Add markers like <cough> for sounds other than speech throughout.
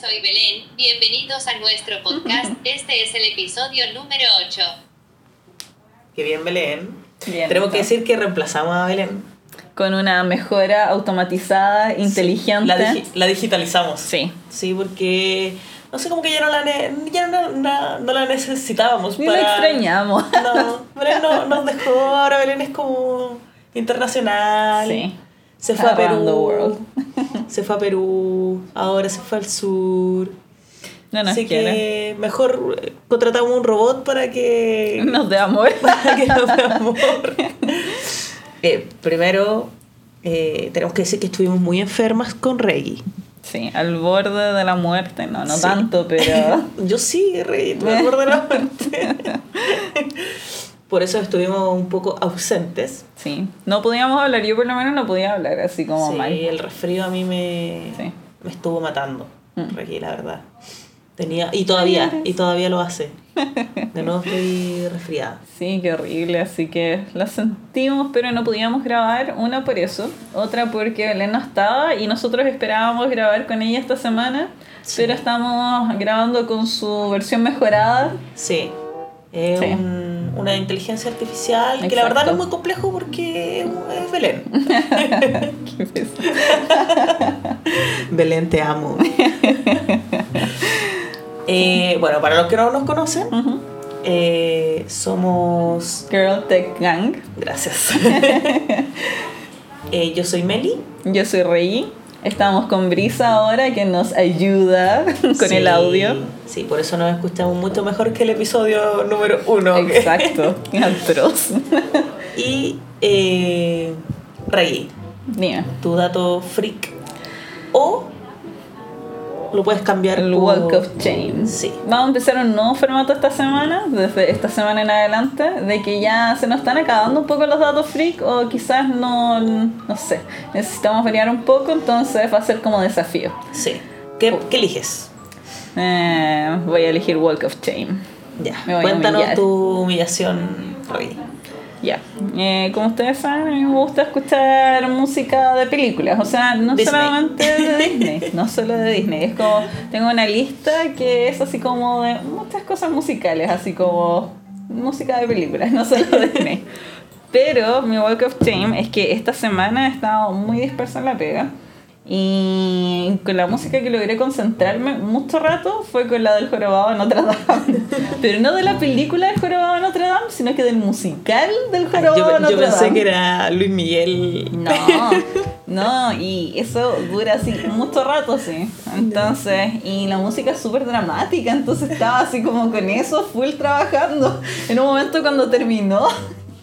soy Belén. Bienvenidos a nuestro podcast. <laughs> Este es el episodio número 8. Qué bien, Belén. Bien, Tenemos que decir que reemplazamos a Belén. Con una mejora automatizada, inteligente. La, digi- la digitalizamos. Sí. Sí, porque no sé, como que ya no la, ne- ya no, no- no la necesitábamos. Ni la extrañamos. No, Belén no, <laughs> nos dejó. Ahora Belén es como internacional. Sí. Se fue a the Perú. world. Se fue a Perú. Ahora se fue al sur. No nos Así quiere. que mejor eh, contratamos un robot para que <laughs> Nos dé amor. <laughs> para que nos dé amor. <laughs> Eh, primero, eh, tenemos que decir que estuvimos muy enfermas con Reggie. Sí, al borde de la muerte. No, no Sí. tanto, pero. Yo sí, Reggie, al borde de la muerte. Por eso estuvimos un poco ausentes. Sí. No podíamos hablar. Yo por lo menos no podía hablar así como sí, mal. el resfrío a mí me, Sí. me estuvo matando, Mm. La verdad. Tenía, y todavía, y todavía lo hace. De nuevo <laughs> estoy resfriada. Sí, qué horrible, así que la sentimos, pero no podíamos grabar, una por eso, otra porque Belén no estaba y nosotros esperábamos grabar con ella esta semana, Sí. pero estamos grabando con su versión mejorada. Sí. Es Sí. un- una inteligencia artificial que la verdad no es muy complejo porque es Belén. <laughs> Qué. Belén, te amo. <laughs> Eh, bueno, para los que no nos conocen, eh, somos... Girl Tech Gang, Gracias. <laughs> Eh, yo soy Meli. yo soy Rey, estamos con Brisa ahora que nos ayuda <laughs> con Sí, el audio. Sí, por eso nos escuchamos mucho mejor que el episodio número uno. Exacto, <laughs> atroz. Y eh, Rey, tu dato freak. O lo puedes cambiar el por- Walk of Shame. Sí. Vamos a empezar un nuevo formato esta semana, desde esta semana en adelante, de que ya se nos están acabando un poco los datos freak o quizás no, no sé, necesitamos variar un poco, entonces va a ser como desafío. Sí. ¿Qué, qué eliges? Eh, voy a elegir Walk of Shame. Ya. Cuéntanos tu humillación, Rey. Ya, Eh, como ustedes saben, a mí me gusta escuchar música de películas, o sea, no Disney. solamente de Disney, no solo de Disney, es como, tengo una lista que es así como de muchas cosas musicales, así como música de películas, no solo de Disney. Pero mi Walk of Shame es que esta semana he estado muy dispersa en la pega. Y con la música que logré concentrarme mucho rato fue con la del Jorobado de Notre Dame. <laughs> Pero no de la película del Jorobado de Notre Dame, sino que del musical del Ay, Jorobado yo, de yo Notre pensé Dame. que era Luis Miguel. No, no, y eso dura así mucho rato, sí. Entonces, y la música es súper dramática, entonces estaba así como con eso, full trabajando. En un momento cuando terminó,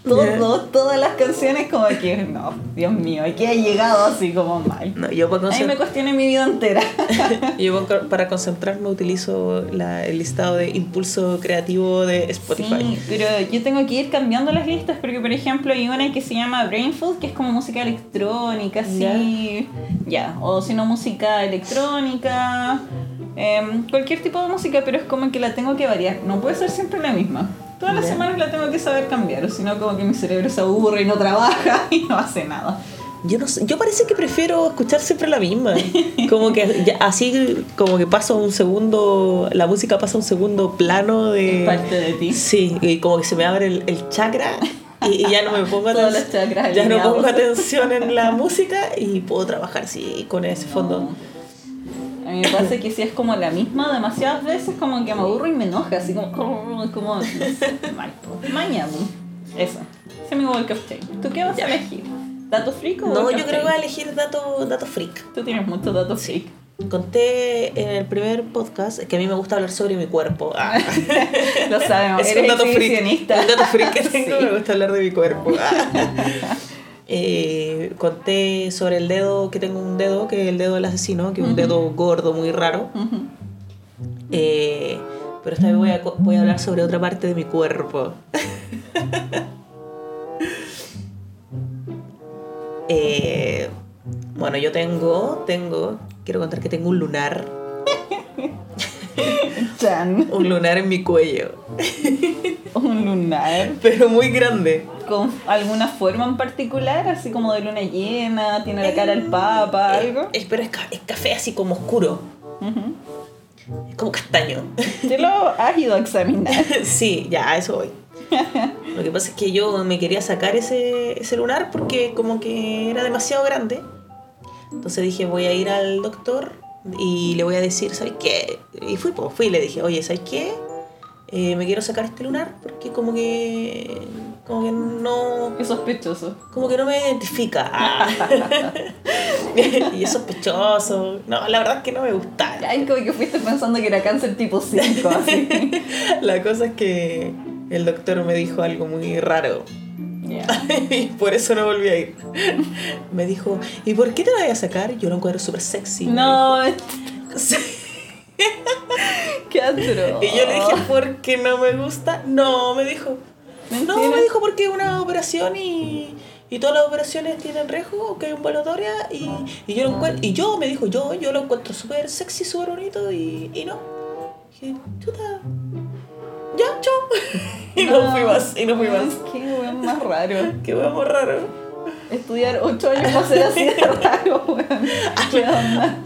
todo, todas las canciones como que, no, Dios mío, aquí ha llegado así como mal. No, yo para, A mí me cuestioné mi vida entera. <laughs> yo pa- para concentrarme utilizo la- el listado de impulso creativo de Spotify. Sí, pero yo tengo que ir cambiando las listas porque, por ejemplo, hay una que se llama Brainfood, que es como música electrónica, así. Ya, o si no, música electrónica. em, cualquier tipo de música, pero es como que la tengo que variar. No puede ser siempre la misma. Todas las semanas la tengo que saber cambiar, o si no, como que mi cerebro se aburre y no trabaja <laughs> y no hace nada. Yo no sé, yo parece que prefiero escuchar siempre la misma. <laughs> Como que ya- así como que pasa un segundo, la música pasa un segundo plano de parte de ti. Sí, y como que se me abre el, el chakra y, y ya no me pongo <laughs> Todos aten- los chakras ya no pongo atención en la música y puedo trabajar sí con ese fondo. A mí me pasa que si es como la misma demasiadas veces, como que me aburro y me enoja, así como, como no sé, mal. Mañana. Eso. Ese es mi Walk of Shame. ¿Tú qué vas Ya. a elegir? ¿Dato freak o No, yo creo que voy a elegir dato, dato freak. Tú tienes muchos datos freak. Conté en el primer podcast que a mí me gusta hablar sobre mi cuerpo. Ah. <laughs> Lo sabemos, Es eres un dato freak. Un dato freak que <laughs> tengo, Sí. me gusta hablar de mi cuerpo. Ah. <laughs> Eh, conté sobre el dedo, que tengo un dedo, que es el dedo del asesino, que es un dedo gordo, muy raro. Eh, pero esta vez voy a, voy a hablar sobre otra parte de mi cuerpo. <laughs> Eh, bueno, yo tengo, tengo, quiero contar que tengo un lunar, <laughs> <laughs> Chan. un lunar en mi cuello, Un lunar. pero muy grande. ¿Con alguna forma en particular? Así como de luna llena, tiene la cara al papa, Eh, algo. es- pero es, ca- es café así como oscuro. Es como castaño. Te lo has ido a examinar. <laughs> sí, ya, a eso voy. Lo que pasa es que yo me quería sacar ese, ese lunar porque como que era demasiado grande. Entonces dije, voy a ir al doctor y le voy a decir, ¿sabes qué? Y fui, pues, fui y le dije, oye, ¿sabes qué? Eh, me quiero sacar este lunar porque como que como que no Qué sospechoso. como que no me identifica <laughs> y es sospechoso no la verdad es que no me gusta Ay, como que fuiste pensando que era cáncer tipo 5, así. <laughs> la cosa es que el doctor me dijo algo muy raro <laughs> Y por eso no volví a ir me dijo ¿y por qué te la voy a sacar? yo lo encuentro súper sexy No, <laughs> qué atroz. y yo le dije ¿por qué no me gusta? no me dijo No, me dijo porque es una operación y, y todas las operaciones tienen riesgo, que es ambulatoria y, y yo lo encuentro, y yo me dijo, yo, yo lo encuentro súper sexy, súper bonito y, y no. Dije, chuta, ya, chao. <laughs> y no, fui más, y no fui más. Weón más raro. Qué huevo raro. Estudiar 8 años para ser así de raro, weón.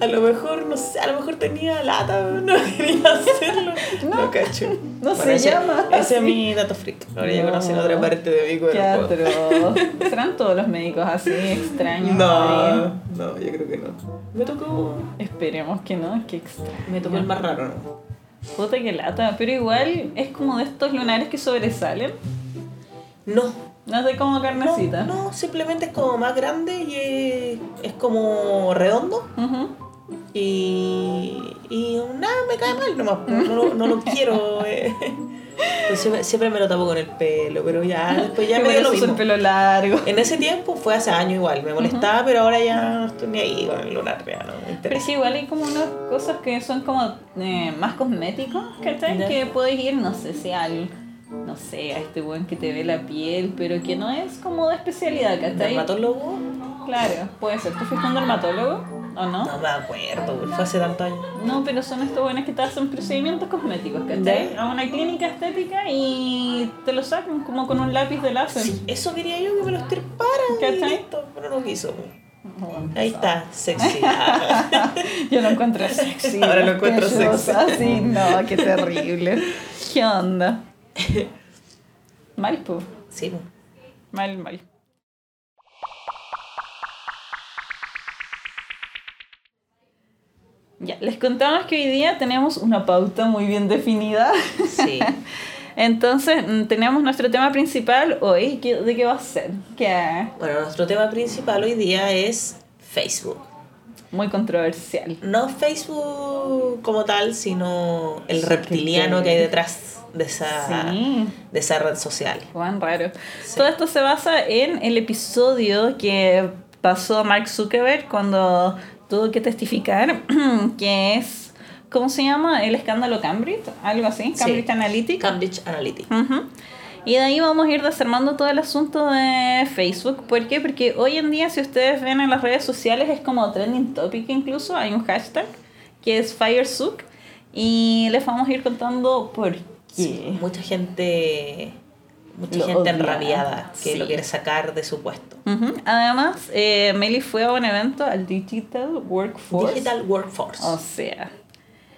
A lo mejor, no sé, a lo mejor tenía lata, no quería hacerlo. <laughs> No, cacho. no se ese, llama Ese así. es mi dato freak. Ahora ya No. conocen otra parte de mi cuerpo. Qué atroz. ¿Serán todos los médicos así extraños? No, no, yo creo que no. Me tocó. Esperemos que no, qué extraño. Me tocó el más raro, ¿no? Puta que lata, pero igual es como de estos lunares que sobresalen. No. No de como No, carnecita. no, simplemente es como más grande y es, es como redondo. Ujú. Y, y nada, me cae mal nomás. pues, No, lo- no lo <laughs> quiero. eh. Pues siempre, siempre me lo tapo con el pelo, pero ya después ya me dio lo uso el mismo. pelo largo. En ese tiempo fue hace años igual, me molestaba, pero ahora ya no estoy ni ahí con el lunar, ya no me Pero sí, igual hay como unas cosas que son como eh, más cosméticos, ¿cachai? Que puedes ir, no sé si al, no sé, a este buen que te ve la piel, pero que no es como de especialidad, ¿cachai? ¿Dermatólogo? Claro, puede ser. ¿Tú fuiste un dermatólogo o no? No me acuerdo, fue hace tantos años. No, pero son estos buenos que te hacen procedimientos cosméticos, ¿cachai? A una clínica estética y te lo sacan como con un lápiz de láser. Sí, eso quería yo que me lo estirpara y ¿Cachai? listo, pero no quiso. Bueno, Ahí está, sexy. <laughs> Yo lo encuentro sexy. Ahora lo encuentro sexy. Sí, no, qué terrible. ¿Qué onda? <laughs> Mal, pues. sí, Mal, mal. Ya, les contamos que hoy día tenemos una pauta muy bien definida. sí. <laughs> Entonces, mm, tenemos nuestro tema principal hoy. ¿Qué- ¿De qué va a ser? Que Bueno, nuestro tema principal hoy día es Facebook. Muy controversial. No Facebook como tal, sino el Sí, reptiliano que- hay detrás de esa, Sí. de esa red social. Juan raro. Sí. Todo esto se basa en el episodio que pasó Mark Zuckerberg cuando tuvo que testificar <clears throat> que es, ¿cómo se llama? El escándalo Cambridge, algo así, Sí. Cambridge Analytica. Cambridge Analytica. Y de ahí vamos a ir desarmando todo el asunto de Facebook. ¿Por qué? Porque hoy en día, si ustedes ven en las redes sociales, es como trending topic incluso. Hay un hashtag que es FireSuck. Y les vamos a ir contando por qué. Sí, mucha gente, mucha Lo gente odia. enrabiada que Sí. lo quiere sacar de su puesto. Además, eh, Meli fue a un evento al Digital Workforce. Digital Workforce. O sea.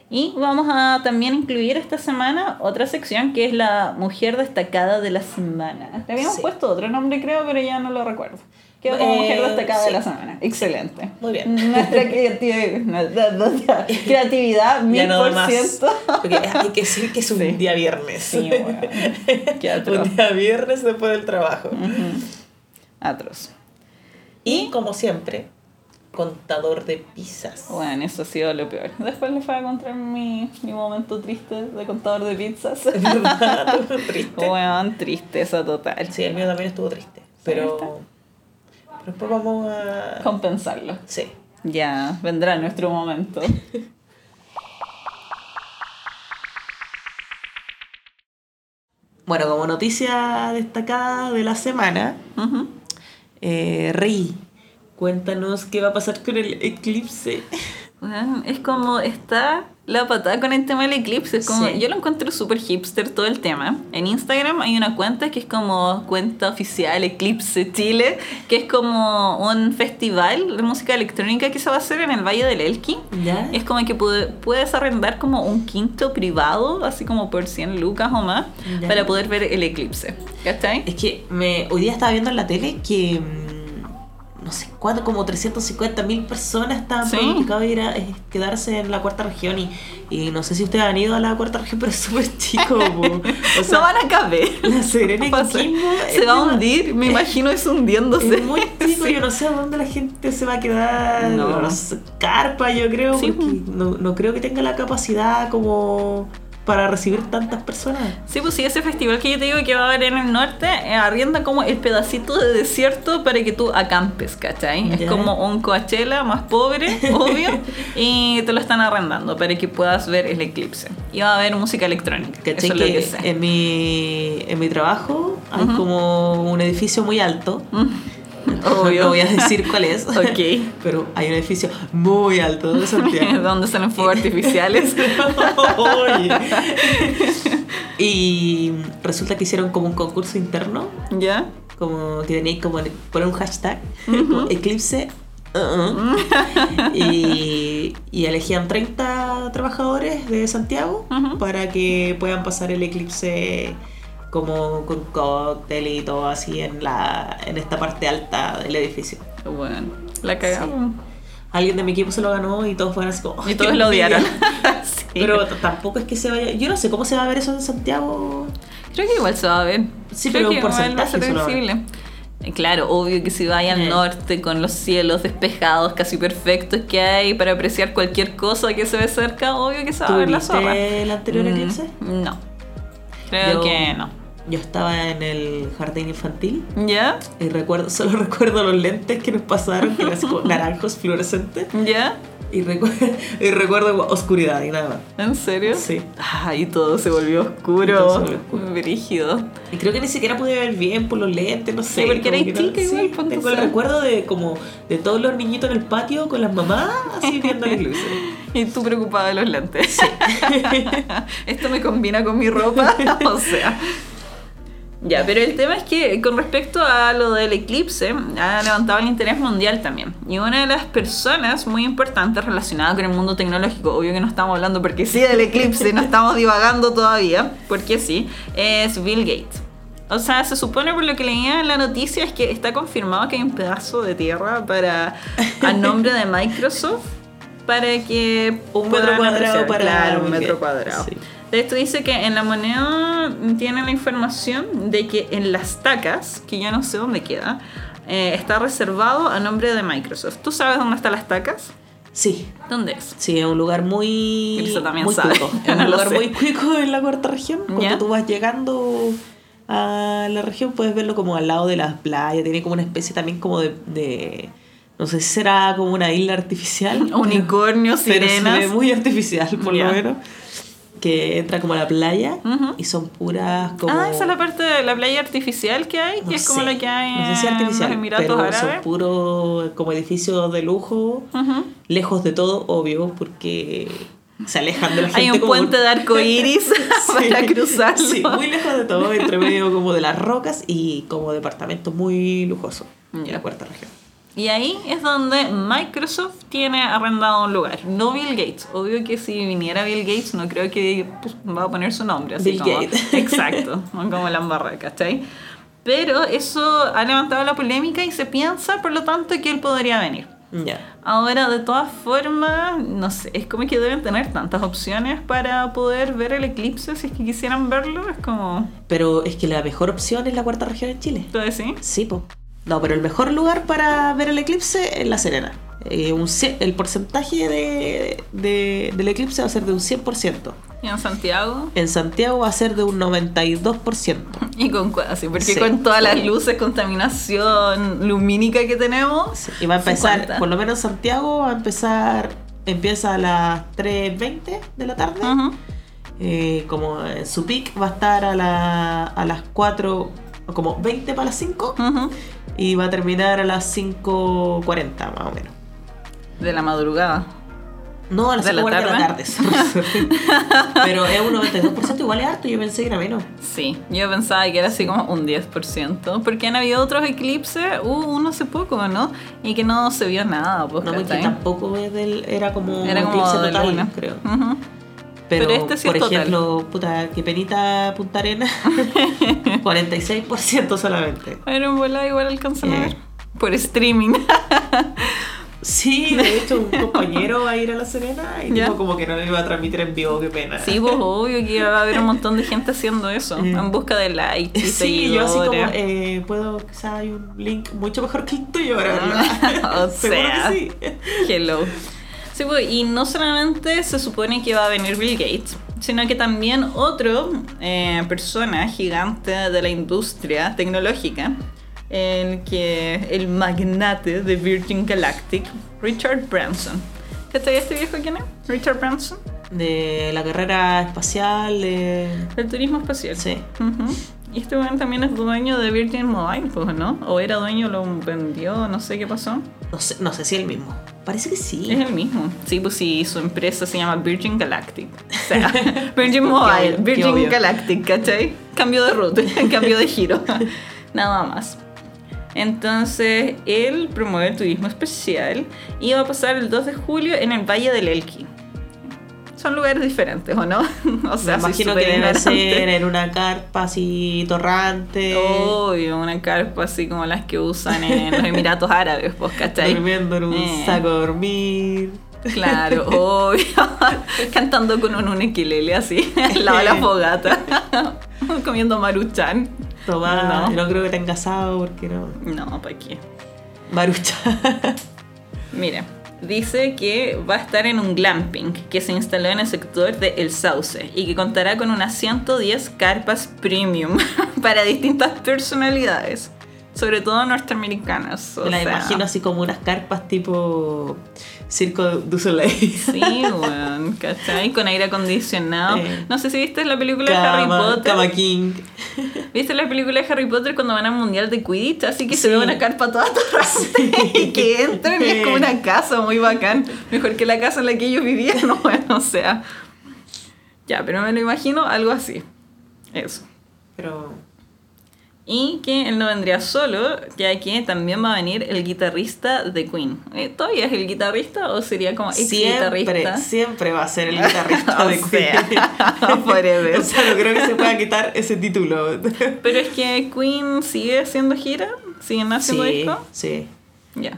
Y vamos a también incluir esta semana otra sección que es la mujer destacada de la semana. Le habíamos Sí. puesto otro nombre, creo, pero ya no lo recuerdo. Quedó como Eh, mujer destacada de la semana. Excelente. Muy bien. Nuestra <laughs> creatividad, creatividad, mil por ciento. Porque hay que decir que es un Sí. día viernes. Sí, bueno. <laughs> Qué un día viernes después del trabajo. Ujú. Atroz. Y como siempre, contador de pizzas. Bueno, eso ha sido lo peor. Después les voy a contar mi, mi momento triste de contador de pizzas. <laughs> Triste. Bueno, tristeza total. Sí, el mío también estuvo triste. Pero, pero después vamos a... Compensarlo. Sí. Ya, vendrá nuestro momento. <laughs> Bueno, como noticia destacada de la semana, eh, Rey, cuéntanos qué va a pasar con el eclipse. Bueno, es como está la patada con el tema del eclipse. Es como, Sí. Yo lo encuentro súper hipster todo el tema. En Instagram hay una cuenta que es como cuenta oficial Eclipse Chile, que es como un festival de música electrónica que se va a hacer en el Valle del Elqui. ¿Ya? Es como que pude- puedes arrendar como un quinto privado, así como por 100 lucas o más, Ya. para poder ver el eclipse. ¿Cachai? Es que me, hoy día estaba viendo en la tele que mm, no sé cuánto, como 350 mil personas estaban Sí. planificados ir a eh, quedarse en la cuarta región y, y no sé si ustedes han ido a la cuarta región, pero es súper chico. <laughs> O no sea, van a caber. la Serena y Va a ser- Coquimbo se es va a hundir, me imagino eso hundiéndose. Es muy <laughs> chico, Sí. yo no sé a dónde la gente se va a quedar. No. No. sé, carpa, yo creo, Sí. porque no, no creo que tenga la capacidad como para recibir tantas personas. Sí, pues sí, ese festival que yo te digo que va a haber en el norte, eh, arrienda como el pedacito de desierto para que tú acampes, ¿cachai? Es Ya. como un Coachella más pobre, <laughs> obvio, y te lo están arrendando para que puedas ver el eclipse. Y va a haber música electrónica. ¿Cachai? Eso es lo que sé. en, mi, en mi trabajo hay como un edificio muy alto. <laughs> Obvio. Voy a decir cuál es. <laughs> Ok. Pero hay un edificio muy alto de Santiago. <laughs> donde salen fuegos artificiales. Oye. y resulta que hicieron como un concurso interno, ¿Ya? como que tenéis como poner un hashtag, como eclipse. uh-uh. y, y elegían 30 trabajadores de Santiago para que puedan pasar el eclipse como con cóctel y todo así en la en esta parte alta del edificio. Bueno, la cagamos. Alguien de mi equipo se lo ganó y todos fueron así como Y "Ay, todos lo odiaron. envidia". <laughs> Sí. Pero tampoco es que se vaya. Yo no sé cómo se va a ver eso en Santiago. Creo que igual se va a ver. Sí, Creo pero que un igual va a porcentaje ser. Eh, Claro, obvio que si vaya al Eh. norte con los cielos despejados, casi perfectos que hay para apreciar cualquier cosa que se ve cerca, obvio que se va a ¿Tú ver la zorra. el anterior Mm, eclipse? No. Creo Yo- que no. Yo estaba en el jardín infantil ¿Ya? y recuerdo, solo <laughs> recuerdo los lentes que nos pasaron, que eran <laughs> naranjos fluorescentes. ¿Ya? Y, recu- <laughs> y recuerdo oscuridad y nada más. ¿En serio? Sí. Ay, todo se volvió oscuro. Brígido. Y creo que ni siquiera pude ver bien por los lentes, no sé. Sí, porque era no- chica igual, sí, Tengo el recuerdo de como de todos los niñitos en el patio con las mamás así viendo el eclipse. Y tú preocupada de los lentes. Esto me combina con mi ropa. o sea. Ya, pero el tema es que con respecto a lo del eclipse, ha levantado el interés mundial también. Y una de las personas muy importantes relacionadas con el mundo tecnológico, obvio que no estamos hablando porque sí del eclipse, no estamos divagando todavía, porque sí, es Bill Gates. O sea, se supone por lo que leía en la noticia es que está confirmado que hay un pedazo de tierra para a nombre de Microsoft para que Un metro cuadrado para claro, un metro cuadrado. sí. De esto dice que en la moneda tiene la información de que en las tacas, que ya no sé dónde queda, eh, está reservado a nombre de Microsoft. ¿Tú sabes dónde están las tacas? Sí, ¿Dónde es? sí, es un lugar muy. Elsa también muy sabe. cuico. <laughs> Es un lugar muy cuico en la cuarta región. Cuando ¿Ya? tú vas llegando a la región, puedes verlo como al lado de las playas. Tiene como una especie también como de. de- no sé si será como una isla artificial. <laughs> Unicornios, pero se sirenas. ve muy artificial, por lo menos. Que entra como a la playa Ujú. y son puras como. Ah, esa es la parte de la playa artificial que hay, que no es como lo que hay no sé si en artificial, los Emiratos pero Árabes. son puros como edificios de lujo, Ujú. lejos de todo, obvio, porque se alejan de la gente. Hay un como- puente de arco iris <laughs> Sí, <laughs> para cruzarlo. Sí, muy lejos de todo, entre medio como de las rocas y como departamentos muy lujosos en Ya. la cuarta región. Y ahí es donde Microsoft tiene arrendado un lugar. No Bill Gates. Obvio que si viniera Bill Gates, no creo que pues, va a poner su nombre. Así Bill como- Gates. <laughs> Exacto. Como la embarra, ¿cachai? Pero eso ha levantado la polémica y se piensa, por lo tanto, que él podría venir. Ya. Ahora, de todas formas, no sé, es como que deben tener tantas opciones para poder ver el eclipse si es que quisieran verlo. Es como, Pero es que la mejor opción es la cuarta región en Chile. ¿tú decís? Sí, po. No, pero el mejor lugar para ver el eclipse es La Serena. Eh, un el porcentaje de, de- del eclipse va a ser de un 100%. Y en Santiago. En Santiago va a ser de un 92%. <laughs> Y con así, porque Sí. con todas las luces, contaminación lumínica que tenemos. Sí, Y va a empezar, 50. por lo menos en Santiago, va a empezar, empieza a las 3.20 de la tarde. Eh, como en su peak va a estar a, la- a las 4, como 20 para las 5. Ujú. Y va a terminar a las 5.40 más o menos. De la madrugada. No, a las ¿De la 5 de la tarde? <laughs> Pero es un 92%, igual es harto. Yo pensé que era menos. Sí, yo pensaba que era así como un 10%, porque han habido otros eclipses, uh, uno hace poco, ¿no? Y que no se vio nada, pues, No, porque tampoco es del, era como Era un como eclipse total, luna. creo. Ujú. Pero, Pero este sí es por total. ejemplo, puta, que penita Punta Arena, <laughs> 46% solamente. En volada igual alcanzan a Eh. ver. Por streaming. <laughs> Sí, de hecho, un compañero va a ir a La Serena y dijo como que no le iba a transmitir en vivo, qué pena. Sí, pues obvio que va a haber un montón de gente haciendo eso, Eh. en busca de likes y Sí, yo así como, eh, puedo, quizás hay un link mucho mejor que el tuyo para verlo. <laughs> O sea. que sí. Hello. Sí, pues, y no solamente se supone que va a venir Bill Gates, sino que también otro eh, persona gigante de la industria tecnológica, el que el magnate de Virgin Galactic, Richard Branson. ¿Cachai este viejo quién es? Richard Branson, De la carrera espacial, de... del turismo espacial. Sí. Ujú. Y este weón también es dueño de Virgin Mobile, pues, ¿no? O era dueño, lo vendió, no sé qué pasó. No sé, no sé si es el mismo. Parece que sí. Es el mismo. Sí, pues sí, su empresa se llama Virgin Galactic. O sea, <laughs> <laughs> Virgin Mobile, obvio, Virgin. Galactic, ¿cachai? Cambio de ruta, <laughs> cambio de giro. Nada más. Entonces, él promueve el turismo especial y va a pasar el 2 de julio en el Valle del Elqui. Son lugares diferentes, ¿o no? <laughs> O sea, Me imagino que debe ser en una carpa así torrante. Obvio, una carpa así como las que usan en los Emiratos Árabes, pues, ¿cachai? Durmiendo en un Eh. saco de dormir. Claro, <laughs> obvio. <laughs> Cantando con un ukelele así, al lado de la fogata. Comiendo maruchan. Tomar, No. no. creo que tenga asado porque no. No, ¿para qué? Marucha. Mira, dice que va a estar en un glamping que se instaló en el sector de El Sauce y que contará con unas 110 carpas premium <laughs> para distintas personalidades, sobre todo norteamericanas. o Me la sea. imagino así como unas carpas tipo Circo du Soleil. Sí, weón, ¿cachai? Con aire acondicionado. Eh. No sé si viste la película de Harry Potter. Cama King. ¿Viste la película de Harry Potter cuando van al mundial de Quidditch? Así que se Sí. ve una carpa toda torrante y que entran y es como una casa muy bacán. Mejor que la casa en la que ellos vivían, no, <laughs> bueno, o sea. Ya, pero me lo imagino algo así. Eso. Pero Y que él no vendría solo, ya que también va a venir el guitarrista de Queen. Eh, ¿Todavía es el guitarrista o sería como ex siempre, guitarrista? siempre va a ser el guitarrista <laughs> de sea, <laughs> Queen. forever. o sea, no creo que se pueda quitar ese título. Pero es que Queen sigue haciendo gira, siguen haciendo sí, disco. sí.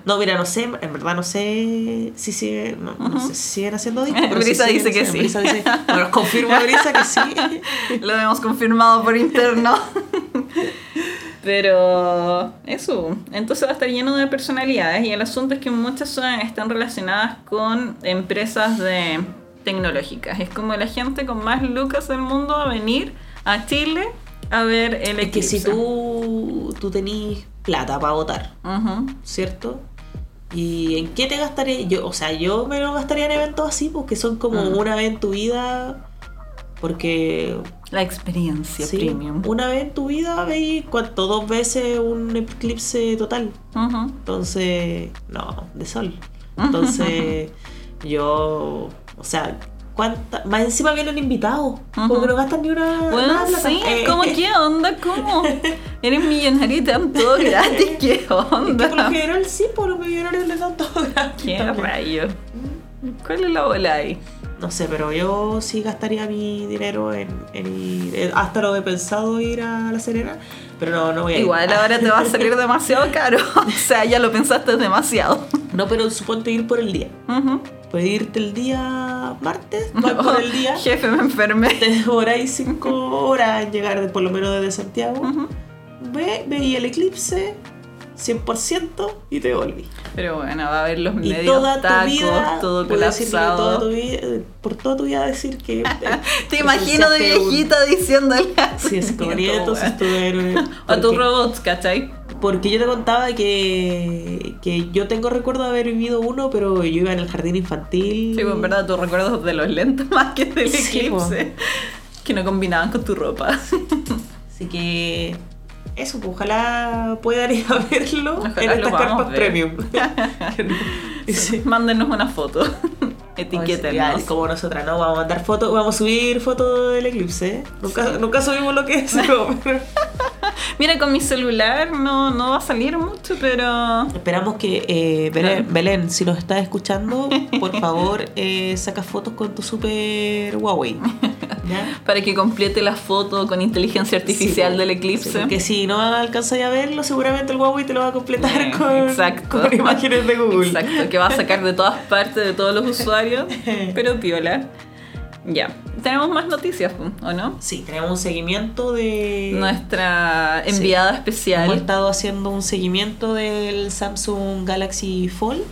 No, mira, no sé, en verdad no sé si sigue, no, no sé si siguen haciendo <laughs> discos. pero Brisa sí dice que sí. Brisa dice, bueno, confirma Brisa que sí. <laughs> Lo hemos confirmado por interno. <laughs> Pero eso, entonces va a estar lleno de personalidades y el asunto es que muchas son- están relacionadas con empresas de tecnológicas. Es como la gente con más lucas del mundo a venir a Chile a ver el Es que si tú, tú tenís plata para votar. ¿cierto? ¿Y en qué te gastaría? Yo, o sea, yo me lo gastaría en eventos así, porque son como Mm. una vez en tu vida. Porque La experiencia sí, premium. una vez en tu vida veis cuánto, dos veces un eclipse total. Entonces, no, de sol. Entonces, <laughs> yo, o sea, ¿cuánta? Más encima vienen invitados, como Ujú. que no gastan ni una. Bueno, nada sí, Eh, ¿cómo eh, qué onda? ¿Cómo? <laughs> Eres millonario y te dan todo gratis, ¿qué <laughs> Es que por lo onda? general sí, por los millonarios les dan todo gratis ¿Qué también. rayo? ¿Cuál es la bola ahí? No sé, pero yo sí gastaría mi dinero en, en ir. eh, Hasta lo he pensado ir a La Serena, pero no, no voy a ir. Igual ahora te va a salir demasiado <laughs> caro. O sea, ya lo pensaste demasiado. No, pero suponte ir por el día. Ujú. Puedes irte el día martes, vas por el día. Jefe, me enfermé. Te demoráis 5 horas en llegar de- por lo menos desde Santiago. Ujú. Ve, veí el eclipse 100% y te volví. Pero bueno, va a haber los Y medios toda tu tacos, vida, todo decir que toda colapsado. tu vida, por toda tu vida decir que... <laughs> Te imagino de presenciaste un- viejita diciéndole así. Sí, es como Nieto, nieto, weón. estuve <laughs> O tus robots, ¿cachai? Porque yo te contaba que, que yo tengo recuerdo de haber vivido uno, pero yo iba en el jardín infantil. Sí, pues en verdad tus recuerdos de los lentes <laughs> más que del Sí, eclipse. Que no combinaban con tu ropa. <laughs> Así que eso, pues ojalá puedan ir a verlo Ojalá en estas carpas premium. <laughs> Sí. Mándenos una foto. Etiquétenos. Como nosotras, ¿no? Vamos a mandar fotos, vamos a subir fotos del eclipse. Nunca, nunca subimos lo que es, pero <laughs> Mira, con mi celular no, no va a salir mucho, pero... esperamos que eh, Belén, Claro. Belén, si nos estás escuchando, por <laughs> favor, eh, saca fotos con tu super Huawei. ¿Ya? <laughs> Para que complete la foto con inteligencia artificial Sí, del sí, eclipse. porque si no alcanzas a verlo, seguramente el Huawei te lo va a completar Eh, con, exacto. con imágenes de Google. Exacto, que va a sacar de todas partes de todos los usuarios, pero piola. Ya, tenemos más noticias, ¿o no? Sí, tenemos un seguimiento de... Nuestra enviada Hemos especial. estado haciendo un seguimiento del Samsung Galaxy Fold.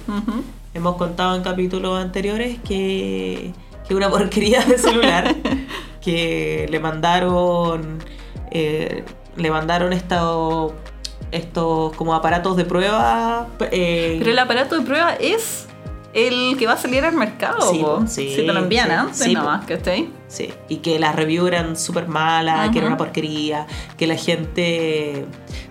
Hemos contado en capítulos anteriores que, que una porquería de celular <laughs> que le mandaron eh, le mandaron estos estos como aparatos de prueba eh, Pero el aparato de prueba es el que va a salir al mercado, Sí, po. sí, si te lo envían sí, antes sí, nomás, ¿cachai? sí, y que las reviews eran súper malas, que era una porquería, que la gente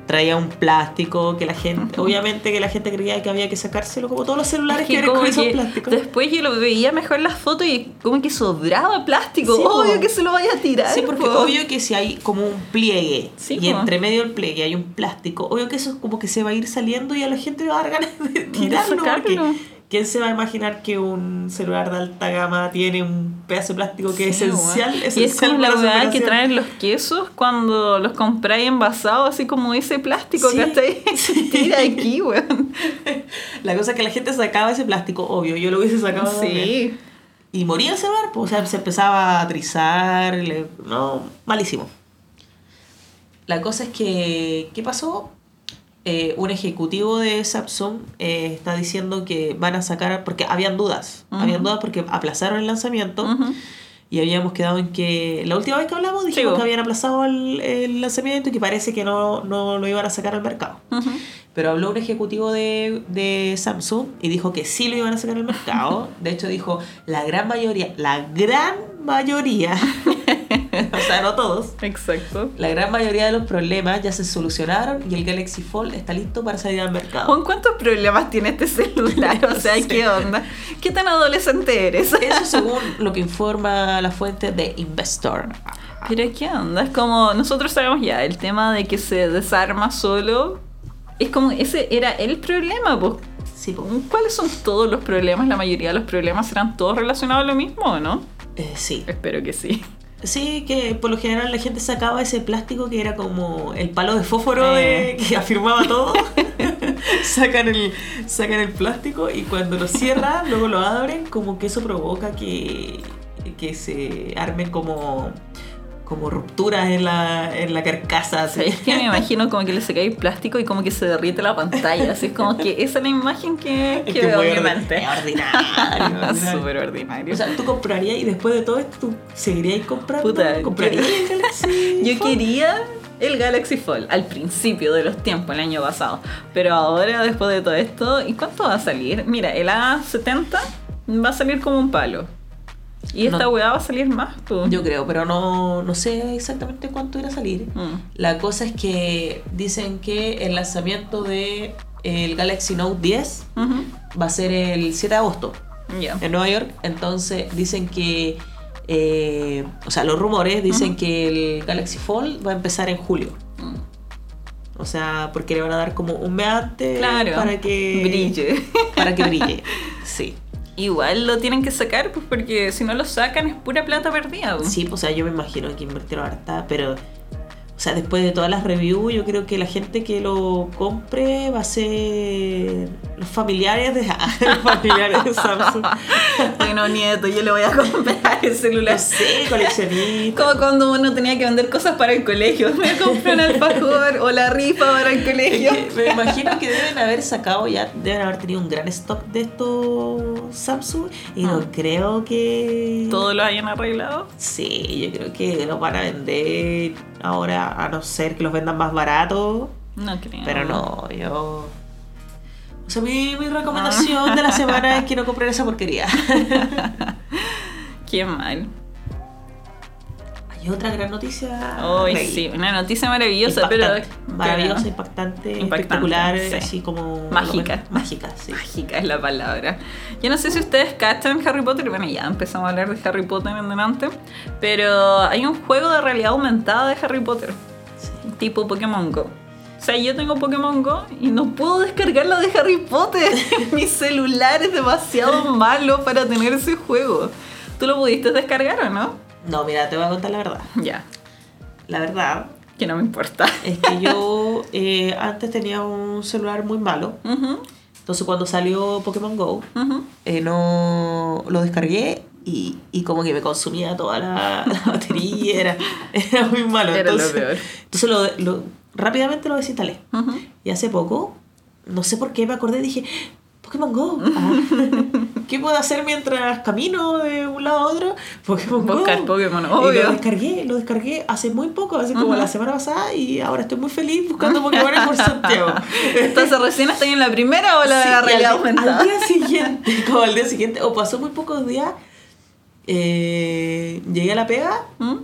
traía un plástico, que la gente, obviamente que la gente creía que había que sacárselo, como todos los celulares Es que, que vienen como que plásticos. después yo lo veía mejor las fotos y como que sobraba plástico. Sí, po. Obvio que se lo vaya a tirar. Sí, porque po. obvio que si hay como un pliegue Sí, y po. entre medio del pliegue hay un plástico, obvio que eso es como que se va a ir saliendo y a la gente le va a dar ganas de tirarlo. sacarlo. ¿Quién se va a imaginar que un celular de alta gama tiene un pedazo de plástico que es esencial? weón. Y es esencial como la weá que traen los quesos cuando los compráis envasados, así como ese plástico Sí, que está ahí. Tira aquí, weón. La cosa es que la gente sacaba ese plástico, obvio, yo lo hubiese sacado. también. Sí. Y moría el celular, pues, o sea, se empezaba a trizar, le- no, malísimo. La cosa es que, ¿qué pasó? Eh, un ejecutivo de Samsung eh, está diciendo que van a sacar, porque habían dudas, habían dudas porque aplazaron el lanzamiento y habíamos quedado en que, la última vez que hablamos dijimos que habían aplazado el, el lanzamiento y que parece que no, no lo iban a sacar al mercado. Pero habló un ejecutivo de, de Samsung y dijo que sí lo iban a sacar al mercado. <laughs> De hecho, dijo la gran mayoría, la gran mayoría, <laughs> <laughs> o sea, no todos, Exacto. la gran mayoría de los problemas ya se solucionaron y el Galaxy Fold está listo para salir al mercado. ¿Con cuántos problemas tiene este celular? <laughs> O sea. ¿qué onda? ¿Qué tan adolescente eres? Eso <laughs> según lo que informa la fuente de Investor. Pero ¿qué onda? Es como, nosotros sabemos ya, el tema de que se desarma solo, es como, ese era el problema, pues. Sí, po. ¿Cuáles son todos los problemas? La mayoría de los problemas serán todos relacionados a lo mismo, ¿o no? Eh, sí. Espero que sí. Sí, que por lo general la gente sacaba ese plástico que era como el palo de fósforo Eh. de, <laughs> que afirmaba todo. <laughs> sacan, el, sacan el plástico y cuando lo cierran, luego lo abren, como que eso provoca que, que se armen como, como rupturas en la, en la carcasa. Es que me imagino como que le sacáis plástico y como que se derrite la pantalla. Así es como que esa es la imagen que, que que veo en mi mente. ordinario, <laughs> ordinario. Súper ordinario. O sea, tú comprarías y después de todo esto, ¿tú seguirías comprando? Puta, ¿Comprarías yo- el Galaxy <laughs> Yo Fold? quería el Galaxy Fold al principio de los tiempos, el año pasado. Pero ahora, después de todo esto, ¿y cuánto va a salir? Mira, el A70 va a salir como un palo. Y esta No. weá va a salir más, pues. Yo creo, pero no, no sé exactamente cuánto irá a salir. Mm. La cosa es que dicen que el lanzamiento de el Galaxy Note 10 Ujú. va a ser el 7 de agosto en Nueva York. Entonces dicen que, eh, o sea, los rumores dicen que el Galaxy Fold va a empezar en julio. Mm. O sea, porque le van a dar como un mes antes Claro. para que Brille. Para que brille. <laughs> Sí. Igual lo tienen que sacar, pues porque si no lo sacan es pura plata perdida. pues. Sí, pues, o sea, yo me imagino que invirtieron harta, pero. O sea, después de todas las reviews, yo creo que la gente que lo compre va a ser los familiares de, <laughs> los familiares de Samsung. <laughs> Bueno, nieto, yo le voy a comprar el celular. No sé, coleccionistas. Como cuando uno tenía que vender cosas para el colegio. Me compré un alfajor o la rifa para el colegio. Me imagino que deben haber sacado ya, deben haber tenido un gran stock de estos Samsung y no Ah. creo que... Todo lo hayan arreglado. Sí, yo creo que los van a vender ahora, a no ser que los vendan más baratos. No creo. Pero no, yo. O sea, mi, mi recomendación de la semana es que <laughs> no compren esa porquería. Qué mal. Es otra gran noticia. Hoy Rey. sí, una noticia maravillosa, Impactante, pero. maravillosa, pero- impactante, Impactante, espectacular, sí. así como Mágica. mágica, sí. Mágica es la palabra. Yo no sé si ustedes cachan Harry Potter, bueno, ya empezamos a hablar de Harry Potter en delante, pero hay un juego de realidad aumentada de Harry Potter, Sí. tipo Pokémon Go. O sea, yo tengo Pokémon Go y no puedo descargar lo de Harry Potter. <laughs> Mi celular es demasiado malo para tener ese juego. ¿Tú lo pudiste descargar o no? No, mira, te voy a contar la verdad. Ya, La verdad que no me importa. es que yo eh, antes tenía un celular muy malo. <laughs> Entonces cuando salió Pokémon Go, eh, no lo descargué y, y como que me consumía toda la, <laughs> la batería, era, era muy malo. Era lo entonces, peor. Entonces lo, lo- rápidamente lo desinstalé. Y hace poco, no sé por qué me acordé, dije, Pokémon Go. <laughs> Ah, <laughs> ¿Qué puedo hacer mientras camino de un lado a otro? Pokémon Go. Buscar Pokémon, Y obvio. lo descargué, lo descargué hace muy poco, hace como la semana pasada y ahora estoy muy feliz buscando Pokémon por <laughs> Santiago. Entonces recién estoy en la primera o la de Sí, la realidad al, aumentada. al día siguiente, como al día siguiente, o pasó muy pocos días, eh, llegué a la pega ¿Mm?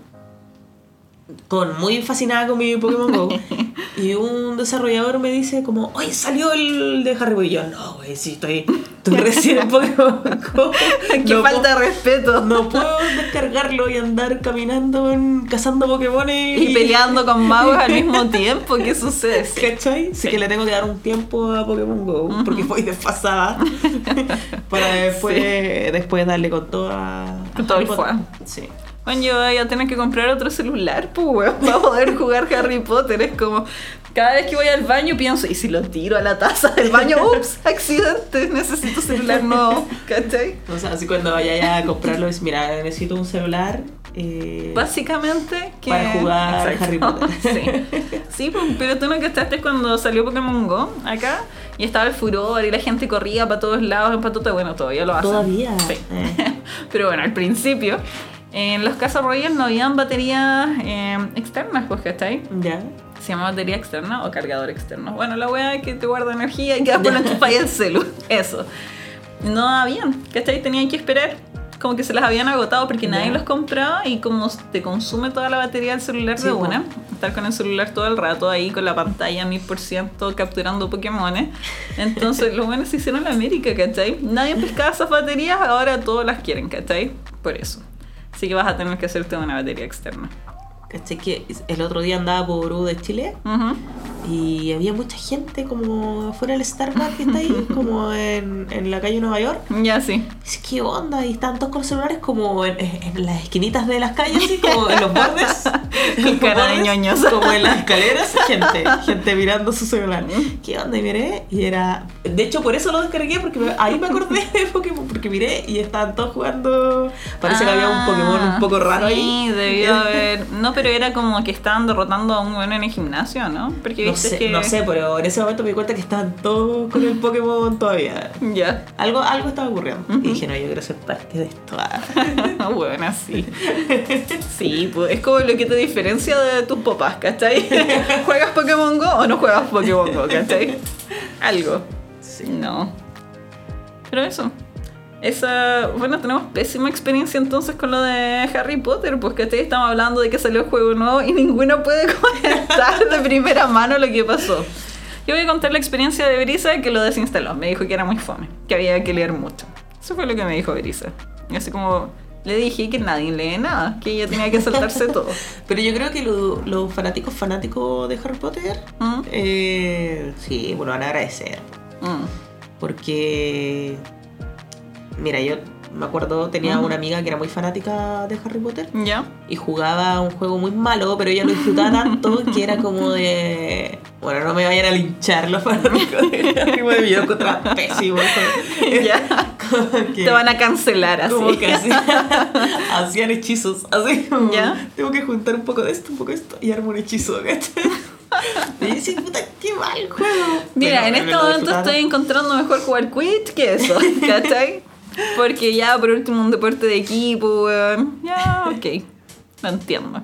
Con muy fascinada con mi Pokémon Go <laughs> y un desarrollador me dice como, oye, salió el de Harry Potter. Y yo, no, güey, sí, estoy, estoy recién en Pokémon Go. <laughs> Qué No falta de respeto. No puedo descargarlo y andar caminando cazando Pokémon Y peleando con magos al mismo <laughs> tiempo, ¿qué sucede? ¿Cachai? Así Sí. que le tengo que dar un tiempo a Pokémon Go porque voy desfasada para después, después darle con toda Con todo el fuego. Sí. Bueno, yo voy a tener que comprar otro celular, pues, weón, para poder jugar Harry Potter. Es como, cada vez que voy al baño pienso, ¿y si lo tiro a la taza del baño? ¡Ups! <laughs> ¡Accidente! Necesito celular nuevo, ¿cachai? O sea, así cuando vaya ya a comprarlo es, mira, necesito un celular eh, Básicamente que... Para jugar Exacto. Harry Potter. <laughs> Sí, sí pues, pero tú no cachaste cuando salió Pokémon Go acá y estaba el furor y la gente corría para todos lados en patota. Bueno, todavía lo hacen. todavía. Sí. Eh, <laughs> Pero bueno, al principio, en los Casa Royal no habían baterías eh, externas, pues, ¿cachai? ya. Se llama batería externa o cargador externo. Bueno, la weá es que te guarda energía y que después lo enchufáis el celu. Eso. No habían, ¿cachai? Tenían que esperar. Como que se las habían agotado porque nadie Ya. los compraba y como te consume toda la batería del celular Sí, de una, estar con el celular todo el rato ahí con la pantalla mil por ciento capturando Pokémones. Entonces <laughs> los buenos se hicieron la América, ¿cachai? Nadie pescaba esas baterías, ahora todos las quieren, ¿cachai? Por eso. Así que vas a tener que hacerte una batería externa. ¿Cachai? Que el otro día andaba por U de Chile Ujú. y había mucha gente como fuera del Starbucks que está ahí, <laughs> como en, en la calle Nueva York. Ya sí. Dice, ¿qué onda? Y están todos con los celulares como en, en las esquinitas de las calles, así como en los <laughs> bordes. en cara de ñoños. Como en las escaleras, gente, gente mirando su celular. ¿Qué onda? Y miré, y era. De hecho, por eso lo descargué, porque me- ahí me acordé <laughs> de Pokémon, porque miré y estaban todos jugando. Parece que había un Pokémon un poco raro Ah, sí, ahí. debió haber. No, pero era como que estaban derrotando a un bueno en el gimnasio, ¿no? Porque No viste sé, que. no sé, pero en ese momento me di cuenta que estaban todos con el Pokémon todavía. Ya. Algo, algo estaba ocurriendo. Y dije, no, yo quiero ser parte de esto. <laughs> Bueno, sí. Sí, pues es como lo que te diferencia de tus papás, ¿cachai? <laughs> ¿Juegas Pokémon Go o no juegas Pokémon Go, ¿cachai? <laughs> Algo. Sí. No. Pero eso. Esa, bueno, tenemos pésima experiencia entonces con lo de Harry Potter, pues que estamos hablando de que salió el juego nuevo y <laughs> ninguno puede comentar de primera mano lo que pasó. Yo voy a contar la experiencia de Brisa que lo desinstaló. Me dijo que era muy fome, que había que leer mucho. Eso fue lo que me dijo Brisa. Y así como le dije que nadie lee nada, que ella tenía que saltarse todo. <laughs> Pero yo creo que lo- los fanáticos fanáticos de Harry Potter, ¿Mm? eh, sí, bueno, van a agradecer. Mm. Porque, mira, yo me acuerdo, tenía una amiga que era muy fanática de Harry Potter ¿Ya? y jugaba un juego muy malo, pero ella lo disfrutaba tanto <laughs> que era como de. Bueno, no me vayan a linchar los fanáticos de <laughs> Harry Potter, yo encontraba pésimo. <laughs> ya. Te van a cancelar así. como que hacían, hacían hechizos, así como Ya. tengo que juntar un poco de esto, un poco de esto y armo un hechizo, ¿cachai? Y decía, puta, qué mal juego. Mira, Pero en este momento estoy encontrando mejor jugar Quidditch que eso, ¿cachai? Porque ya por último un deporte de equipo, weón. Ya, ok. Lo entiendo.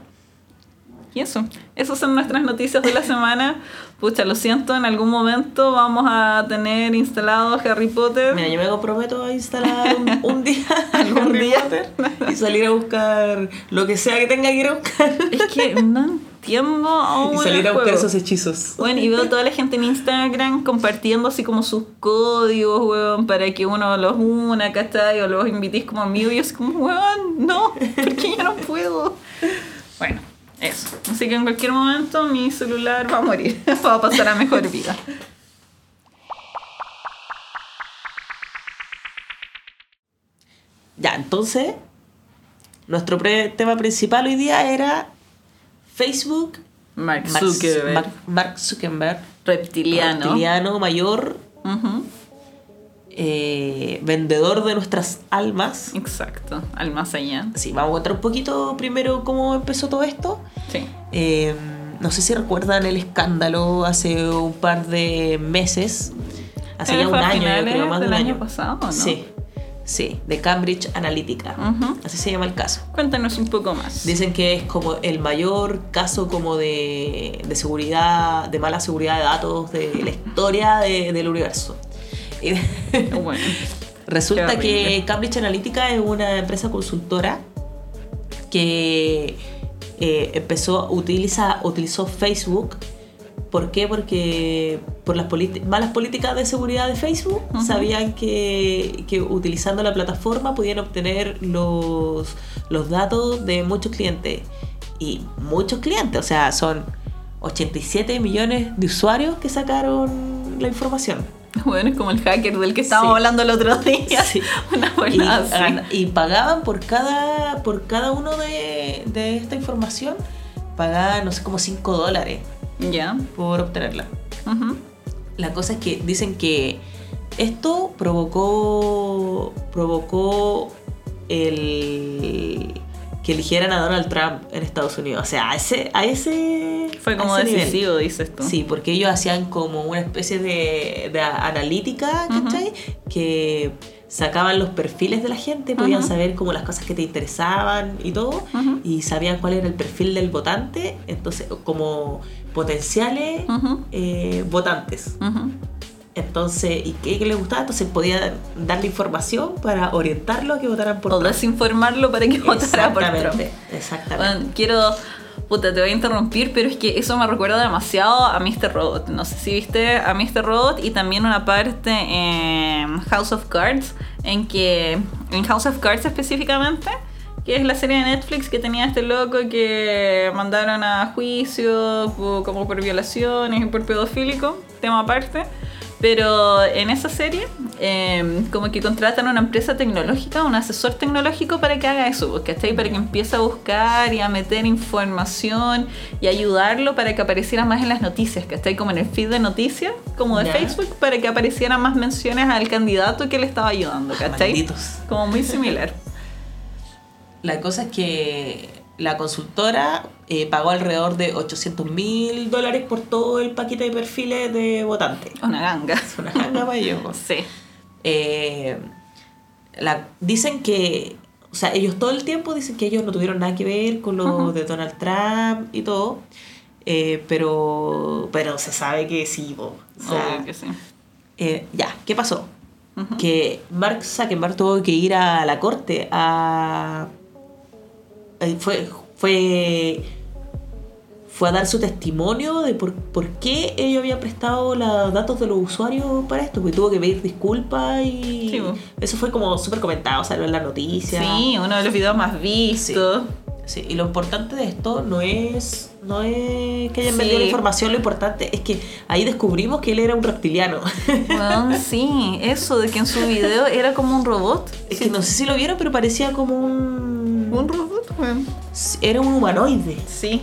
Y eso, esas son nuestras noticias de la semana. Pucha, lo siento, en algún momento vamos a tener instalado Harry Potter. Mira, yo me comprometo a instalar un, un día <laughs> ¿Algún Harry día? Potter y salir a buscar lo que sea que tenga que ir a buscar. Es que no entiendo aún y salir a buscar esos hechizos. Bueno, y veo toda la gente en Instagram compartiendo así como sus códigos, weón, para que uno los una, ¿cachai? O los invitís como amigos. Y yo así como, weón, no, porque yo no puedo. Bueno, eso. Así que en cualquier momento mi celular va a morir. <laughs> va a pasar a mejor vida. Ya, entonces, nuestro pre- tema principal hoy día era Facebook. Mark Zuckerberg, Mark- Mark Zuckerberg, reptiliano. reptiliano mayor, eh, vendedor de nuestras almas. Exacto, al más allá. Sí, vamos a contar un poquito primero cómo empezó todo esto. Sí. Eh, no sé si recuerdan el escándalo hace un par de meses, hace Eh, ya un año, creo, más de del un año año. pasado, ¿no? Sí, sí, de Cambridge Analytica. Así se llama el caso. Cuéntanos un poco más. Dicen que es como el mayor caso como de, de seguridad, de mala seguridad de datos de la historia de- del universo. Bueno, <laughs> Resulta que. Cambridge Analytica es una empresa consultora que eh, empezó, utiliza, utilizó Facebook. ¿Por qué? Porque por las malas políticas de seguridad de Facebook sabían que, que utilizando la plataforma podían obtener los, los datos de muchos clientes. Y muchos clientes, o sea, son 87 millones de usuarios que sacaron la información. bueno, es como el hacker del que estábamos Sí. hablando el otro día. <laughs> Sí. <laughs> Una y, buena y pagaban por cada por cada uno de, de esta información pagaban no sé como 5 dólares Ya. por obtenerla la cosa es que dicen que esto provocó provocó el que eligieran a Donald Trump en Estados Unidos o sea a ese a ese Fue como ese nivel. decisivo, dices tú. Sí, porque ellos hacían como una especie de, de analítica, ¿cachai? Que sacaban los perfiles de la gente, podían saber como las cosas que te interesaban y todo, y sabían cuál era el perfil del votante, entonces como potenciales eh, votantes. Entonces, ¿y qué, qué les gustaba? Entonces podía darle información para orientarlo a que votaran por O Trump. desinformarlo para que votara por Trump. Exactamente. Bueno, quiero. Puta, te voy a interrumpir, pero es que eso me recuerda demasiado a Mr. Robot. No sé si viste a Mr. Robot y también una parte en House of Cards, en que. En House of Cards específicamente, que es la serie de Netflix que tenía este loco que mandaron a juicio po- como por violaciones y por pedofílico, tema aparte. Pero en esa serie, eh, como que contratan a una empresa tecnológica, un asesor tecnológico para que haga eso, ¿cachai? Para que empiece a buscar y a meter información y ayudarlo para que apareciera más en las noticias, ¿cachai? Como en el feed de noticias, como de. Facebook, para que aparecieran más menciones al candidato que le estaba ayudando, ¿cachai? Malditos. Como muy similar. La cosa es que la consultora eh, pagó alrededor de 800 mil dólares por todo el paquete de perfiles de votantes. Una ganga. Es una ganga para ellos. Sí. Eh, la- dicen que, o sea, ellos todo el tiempo dicen que ellos no tuvieron nada que ver con lo de Donald Trump y todo, eh, pero, pero se sabe que sí. O sea, que sí. ya, ¿qué pasó? Ujú. que Mark Zuckerberg tuvo que ir a la corte a eh, fue fue fue a dar su testimonio de por, por qué ellos habían prestado los datos de los usuarios para esto, porque tuvo que pedir disculpas y Sí, eso fue como súper comentado, salió en la noticia. Sí, uno de los videos más vistos. Sí, y lo importante de esto no es no es que hayan Sí. vendido la información, lo importante es que ahí descubrimos que él era un reptiliano. <laughs> Sí, eso de que en su video era como un robot. Es que no sé si lo vieron, pero parecía como un. Un robot, weón. Era un humanoide. Sí.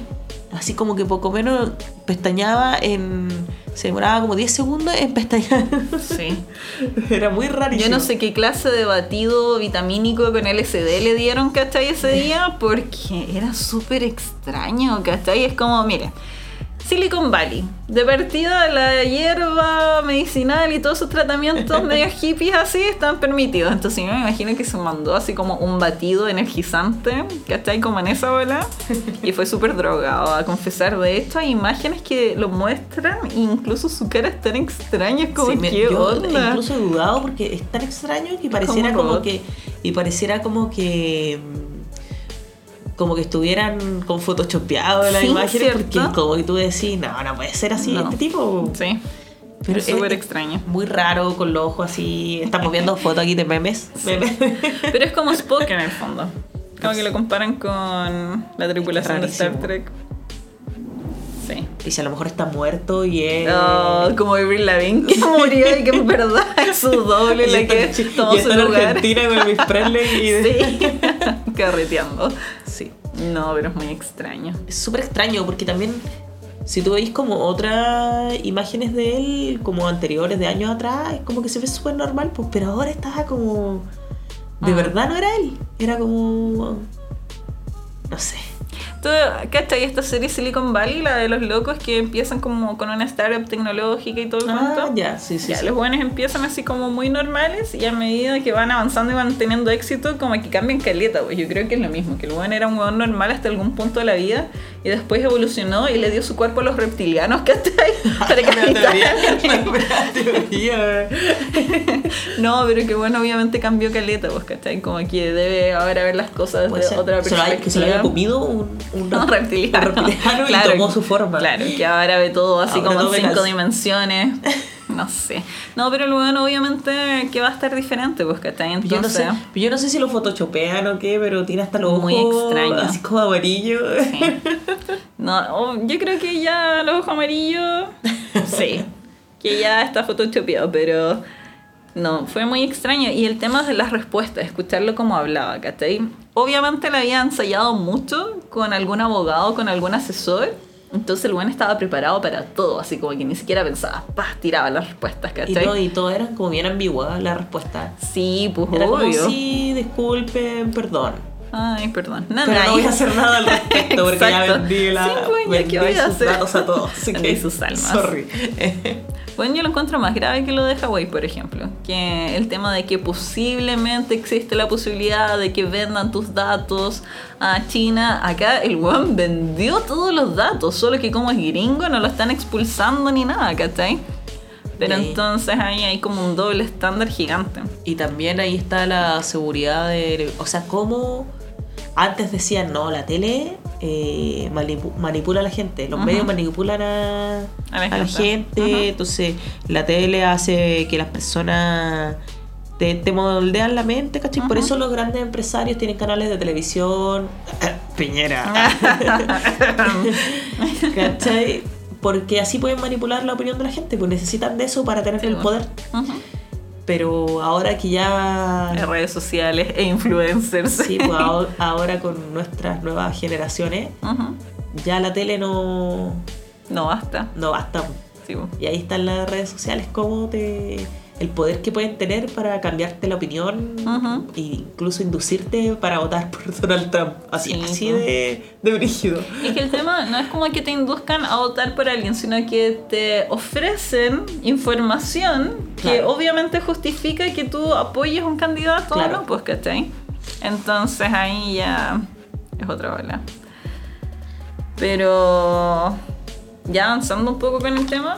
Así como que poco menos pestañaba en. Se demoraba como 10 segundos en pestañear. Sí. <laughs> Era muy rarísimo. Yo no sé qué clase de batido vitamínico con LSD le dieron, ¿cachai? Ese día, porque era súper extraño, ¿cachai? Es como, mire, Silicon Valley. De partida, la hierba medicinal y todos sus tratamientos <laughs> medio hippies así están permitidos. Entonces yo me imagino que se mandó así como un batido energizante, ahí como en esa bola, y fue súper drogado a confesar. De hecho, hay imágenes que lo muestran e incluso su cara es tan extraña como Sí, me- yo onda. incluso he dudado porque es tan extraño que pareciera Como que y pareciera como que como que estuvieran con photoshopeado las Sí, imágenes porque como que tú decís no no puede ser así No. este tipo Sí, Pero es súper extraño. muy raro con los ojos así estamos viendo <laughs> fotos aquí de memes, memes. Pero es como Spock en el fondo. Como que lo comparan con la tripulación de Star. Trek. Sí. y si a lo mejor está muerto y es Oh, como Avril Lavigne que murió y que en verdad es su doble la que tomó su está en. Argentina con Elvis Presley y Sí, <laughs> carreteando. sí. No, pero es muy extraño. es súper extraño porque también si tú veis como otras imágenes de él como anteriores de años atrás es como que se ve súper normal pues pero ahora estaba como de Ah. verdad no era él era como no sé ¿Tú cachai esta serie Silicon Valley, la de los locos que empiezan como con una startup tecnológica y todo el ah cuento? ya sí sí, Ya, sí. los buenos empiezan así como muy normales y a medida que van avanzando y van teniendo éxito, como que cambian caleta, pues yo creo que es lo mismo, que el buen era un hueón normal hasta algún punto de la vida y después evolucionó y le dio su cuerpo a los reptilianos, ¿cachai? <laughs> Para que teoría, teoría. <laughs> No, pero que bueno, obviamente cambió caleta, pues, ¿cachai? Como que debe ahora ver las cosas desde otra hay- que se lo haya perspectiva. comido <laughs> un, reptiliano. un reptiliano Claro, y tomó su forma Claro, que ahora ve todo así Ahora como en cinco las- dimensiones. <laughs> No sé. No, pero luego obviamente que va a estar diferente, pues, ¿cachai? yo no Entonces, sé yo no sé si lo photoshopean o qué pero tiene hasta los ojos Muy extraño. así como amarillo sí. No, oh, yo creo que ya los ojos amarillos, <laughs> sí, que ya está photoshopeado, pero no, fue muy extraño. Y el tema de las respuestas, escucharlo como hablaba, ¿cachai? Obviamente le había ensayado mucho con algún abogado, con algún asesor. Entonces el buen estaba preparado para todo, así como que ni siquiera pensaba, pa, tiraba las respuestas, y ¿cachai? todo y todo eran como bien ambiguas la respuesta Sí, pues Era como, obvio. sí, disculpen, perdón. Ay, perdón. Nada, Pero no voy a hacer nada al <laughs> respecto porque ya vendí, la, vendí ¿qué voy a sus hacer? datos a todos. Así <laughs> que, sus almas. Sorry. <laughs> Bueno, yo lo encuentro más grave que lo de Hawái, por ejemplo. Que el tema de que posiblemente existe la posibilidad de que vendan tus datos a China. Acá el weón vendió todos los datos, solo que como es gringo no lo están expulsando ni nada, ¿cachai? Pero Sí. entonces ahí hay como un doble estándar gigante. Y también ahí está la seguridad de. O sea, cómo. Antes decían, no, la tele eh, manipu- manipula a la gente, los medios manipulan a, A la a la gente. entonces la tele hace que las personas te, te moldean la mente, ¿cachai? Por eso los grandes empresarios tienen canales de televisión. <coughs> Piñera. <laughs> ¿Cachai? Porque así pueden manipular la opinión de la gente, pues necesitan de eso para tener Sí, el bueno. poder. Pero ahora que ya... En redes sociales e influencers. Sí, pues <laughs> ahora, ahora con nuestras nuevas generaciones, ya la tele no, No basta. no basta. Sí, bueno. Y ahí están las redes sociales, cómo te... El poder que pueden tener para cambiarte la opinión e incluso inducirte para votar por <laughs> Donald Trump. Así, Sí, así de, de brígido. Es que el tema no es como que te induzcan a votar por alguien, sino que te ofrecen información que obviamente justifica que tú apoyes un candidato Claro. o no, pues, ¿cachai? Entonces ahí ya es otra ola. Pero ya avanzando un poco con el tema,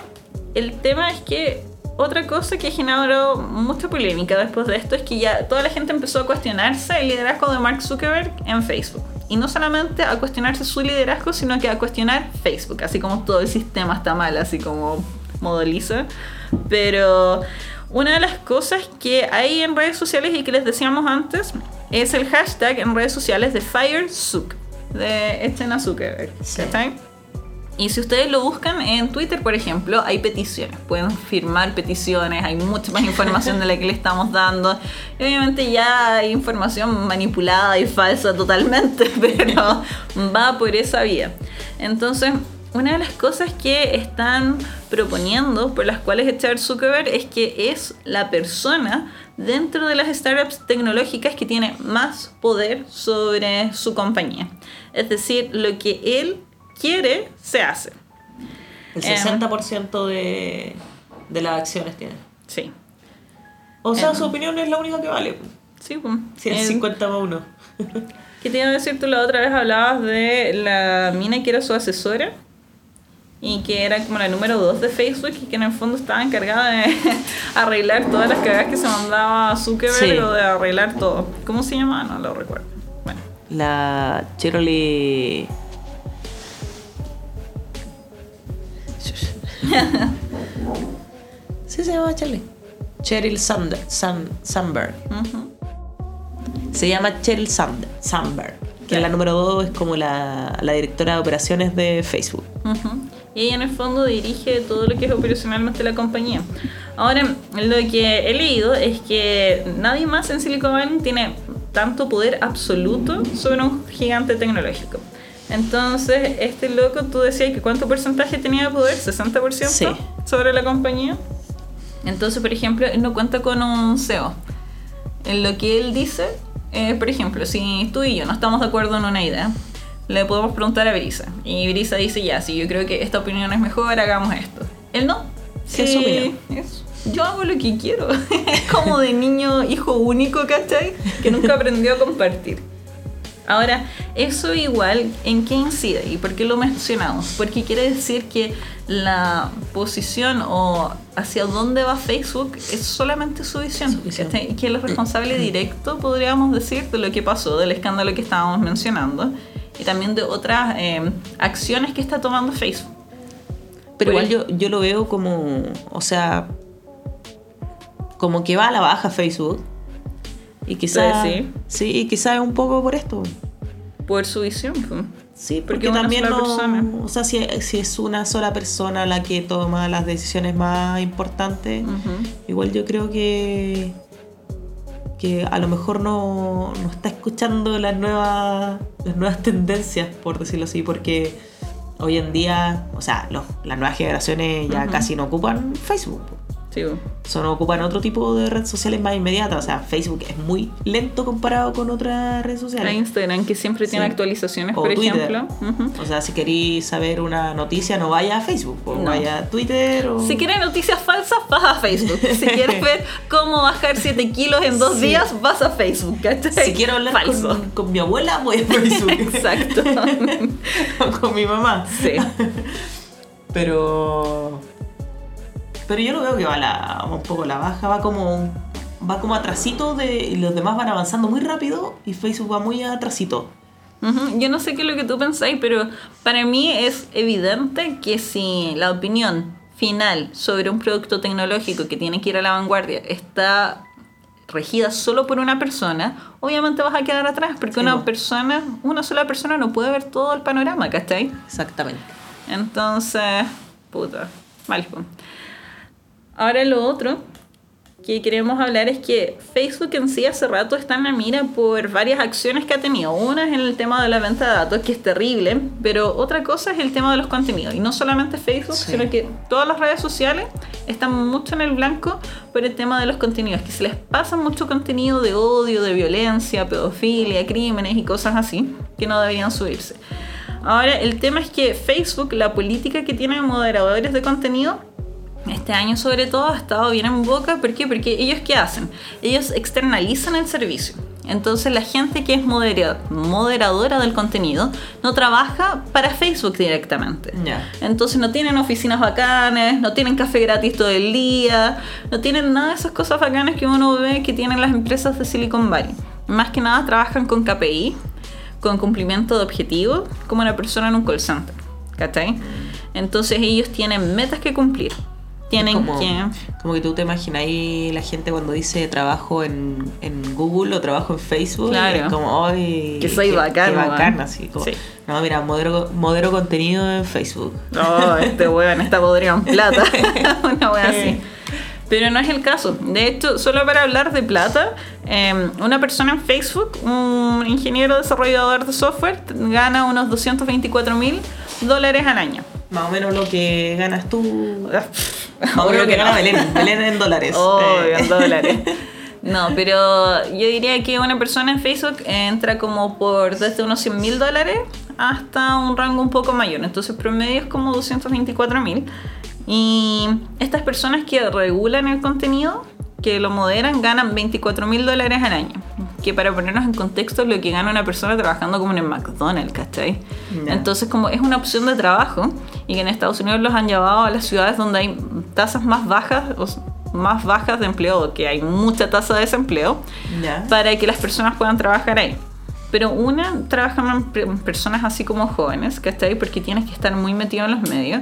el tema es que otra cosa que generó mucha polémica después de esto es que ya toda la gente empezó a cuestionarse el liderazgo de Mark Zuckerberg en Facebook. Y no solamente a cuestionarse su liderazgo, sino que a cuestionar Facebook, así como todo el sistema está mal, así como modo Lisa. Pero una de las cosas que hay en redes sociales y que les decíamos antes es el hashtag en redes sociales de FireZuck, de a Zuckerberg. Y si ustedes lo buscan en Twitter, por ejemplo, hay peticiones. Pueden firmar peticiones, hay mucha más información de la que le estamos dando. Obviamente ya hay información manipulada y falsa totalmente, <laughs> pero va por esa vía. Entonces, una de las cosas que están proponiendo, por las cuales echar Zuckerberg, es que es la persona dentro de las startups tecnológicas que tiene más poder sobre su compañía. Es decir, lo que él quiere, se hace. El Em, 60% de, de las acciones tiene. Sí. O sea, Em. su opinión es la única que vale. Sí, pues. Si es El- 50 más 1. <laughs> ¿Qué te iba a decir? Tú la otra vez hablabas de la mina que era su asesora y que era como la número 2 de Facebook y que en el fondo estaba encargada de <laughs> arreglar todas las cagadas que se mandaba a Zuckerberg Sí. o de arreglar todo. ¿Cómo se llamaba? No lo recuerdo. Bueno, La Cheryl <laughs> sí se llama Cheryl. Cheryl Sand San- Sandberg. ujú. Se llama Cheryl Sand Sandberg. Que Ya. la número 2 es como la, la directora de operaciones de Facebook. Ujú. Y ella en el fondo dirige todo lo que es operacionalmente la compañía. Ahora, lo que he leído es que nadie más en Silicon Valley tiene tanto poder absoluto sobre un gigante tecnológico. Entonces, este loco, tú decías que cuánto porcentaje tenía de poder, 60% Sí. sobre la compañía. Entonces, por ejemplo, él no cuenta con un CEO. En lo que él dice, eh, por ejemplo, si tú y yo no estamos de acuerdo en una idea, le podemos preguntar a Brisa. Y Brisa dice, ya, si yo creo que esta opinión es mejor, hagamos esto. Él no. Sí, es su opinión. es- yo hago lo que quiero. <laughs> es como de niño hijo único, ¿cachai? Que nunca aprendió a compartir. Ahora, eso igual, ¿en qué incide? ¿Y por qué lo mencionamos? Porque quiere decir que la posición o hacia dónde va Facebook es solamente su visión. Su visión. Y que es responsable directo, podríamos decir, de lo que pasó, del escándalo que estábamos mencionando, y también de otras eh, acciones que está tomando Facebook. Pero igual yo, yo lo veo como, o sea, como que va a la baja Facebook. Y quizás, sí. sí, y quizás es un poco por esto. Por su visión. pues. Sí, Porque porque, una también sola no, persona. o sea, si, si es una sola persona la que toma las decisiones más importantes, igual yo creo que que a lo mejor no, no está escuchando las nuevas las nuevas tendencias, por decirlo así, porque hoy en día, o sea, los, las nuevas generaciones ya casi no ocupan Facebook. Sí. Son ocupan otro tipo de redes sociales más inmediatas. O sea, Facebook es muy lento comparado con otras redes A sociales. Instagram, que siempre tiene actualizaciones, O por Twitter. ejemplo. O sea, si queréis saber una noticia, no vaya a Facebook, o No. vaya a Twitter o... Si quieres noticias falsas, vas a Facebook. Si <laughs> quieres ver cómo bajar 7 kilos en dos Sí. días, vas a Facebook. ¿cachai? Si quiero hablar Falso. con, con mi abuela, voy a Facebook. <laughs> Exacto. <laughs> o con mi mamá. Sí. Pero... Pero yo lo veo que va la, un poco la baja, va como va como atrasito de, y los demás van avanzando muy rápido y Facebook va muy atrasito. Yo no sé qué es lo que tú pensáis, pero para mí es evidente que si la opinión final sobre un producto tecnológico que tiene que ir a la vanguardia está regida solo por una persona, obviamente vas a quedar atrás, porque Sí, una persona, una sola persona no puede ver todo el panorama, ¿cachai? Exactamente. Entonces, puta, mal. Ahora lo otro que queremos hablar es que Facebook en sí hace rato está en la mira por varias acciones que ha tenido. Una es en el tema de la venta de datos, que es terrible, pero otra cosa es el tema de los contenidos. Y no solamente Facebook, Sí. sino que todas las redes sociales están mucho en el blanco por el tema de los contenidos, que se les pasa mucho contenido de odio, de violencia, pedofilia, crímenes y cosas así, que no deberían subirse. Ahora, el tema es que Facebook, la política que tiene de moderadores de contenido, este año sobre todo ha estado bien en boca. ¿Por qué? Porque ellos qué hacen? Ellos externalizan el servicio. Entonces la gente que es modera- moderadora del contenido no trabaja para Facebook directamente. Ya. Entonces no tienen oficinas bacanes, no tienen café gratis todo el día, no tienen nada de esas cosas bacanas que uno ve que tienen las empresas de Silicon Valley. Más que nada trabajan con KPI, con cumplimiento de objetivos, como una persona en un call center. ¿Cachai? Entonces ellos tienen metas que cumplir. Tienen como, que... como que tú te imagináis la gente cuando dice trabajo en, en Google o trabajo en Facebook. Claro. es como. Que soy weón". bacán, así como, Sí. No, mira, modero, modero contenido en Facebook. Oh, este <laughs> weón está podrido en plata. <laughs> <laughs> una wea así. Pero no es el caso. De hecho, solo para hablar de plata, eh, una persona en Facebook, un ingeniero desarrollador de software, gana unos 224 mil dólares al año. Más o menos lo que ganas tú. <laughs> Más o menos lo que gana. Belén. Belén en dólares. <laughs> Oh, Eh, en dólares. <laughs> No, pero yo diría que una persona en Facebook entra como por desde unos 100 mil dólares hasta un rango un poco mayor. Entonces promedio es como 224 mil. Y estas personas que regulan el contenido, que lo moderan, ganan 24 mil dólares al año. Que para ponernos en contexto es lo que gana una persona trabajando como en el McDonald's, ¿cachai? Ya. Entonces como es una opción de trabajo y que en Estados Unidos los han llevado a las ciudades donde hay tasas más bajas, o más bajas de empleo, que hay mucha tasa de desempleo, Ya. para que las personas puedan trabajar ahí. Pero una, trabajan personas así como jóvenes, ¿cachai? Porque tienes que estar muy metido en los medios.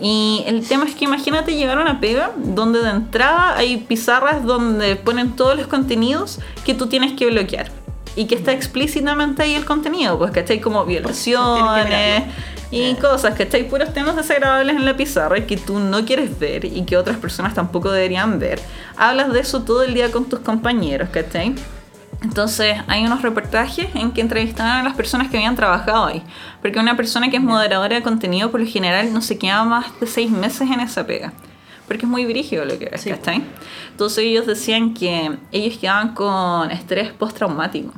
Y el tema es que imagínate llegar a una pega donde de entrada hay pizarras donde ponen todos los contenidos que tú tienes que bloquear. Y que está explícitamente ahí el contenido, pues, ¿cachai? Como violaciones y cosas, ¿cachai? Puros temas desagradables en la pizarra y que tú no quieres ver y que otras personas tampoco deberían ver. Hablas de eso todo el día con tus compañeros, ¿cachai? Entonces hay unos reportajes en que entrevistaban a las personas que habían trabajado ahí. Porque una persona que es moderadora de contenido por lo general no se queda más de seis meses en esa pega. Porque es muy brígido lo que es, Sí. ¿cachai? Entonces ellos decían que ellos quedaban con estrés postraumático.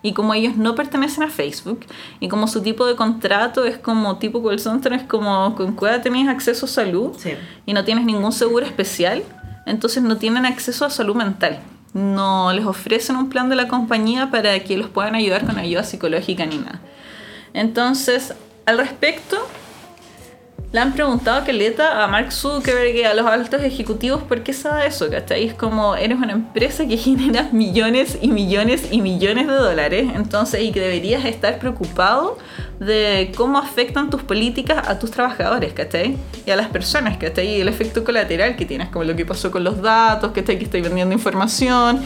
Y como ellos no pertenecen a Facebook, y como su tipo de contrato es como tipo call center, es como con cuál tenés acceso a salud, Sí. y no tienes ningún seguro especial, entonces no tienen acceso a salud mental. No les ofrecen un plan de la compañía para que los puedan ayudar con ayuda psicológica ni nada. Entonces, al respecto, le han preguntado a Caleta, a Mark Zuckerberg y a los altos ejecutivos por qué sabe eso, ¿cachai? Es como eres una empresa que <laughs> genera millones y millones y millones de dólares, entonces, y que deberías estar preocupado de cómo afectan tus políticas a tus trabajadores, ¿cachai? Y a las personas, ¿cachai? Y el efecto colateral que tienes, como lo que pasó con los datos, ¿cachai? Que estoy vendiendo información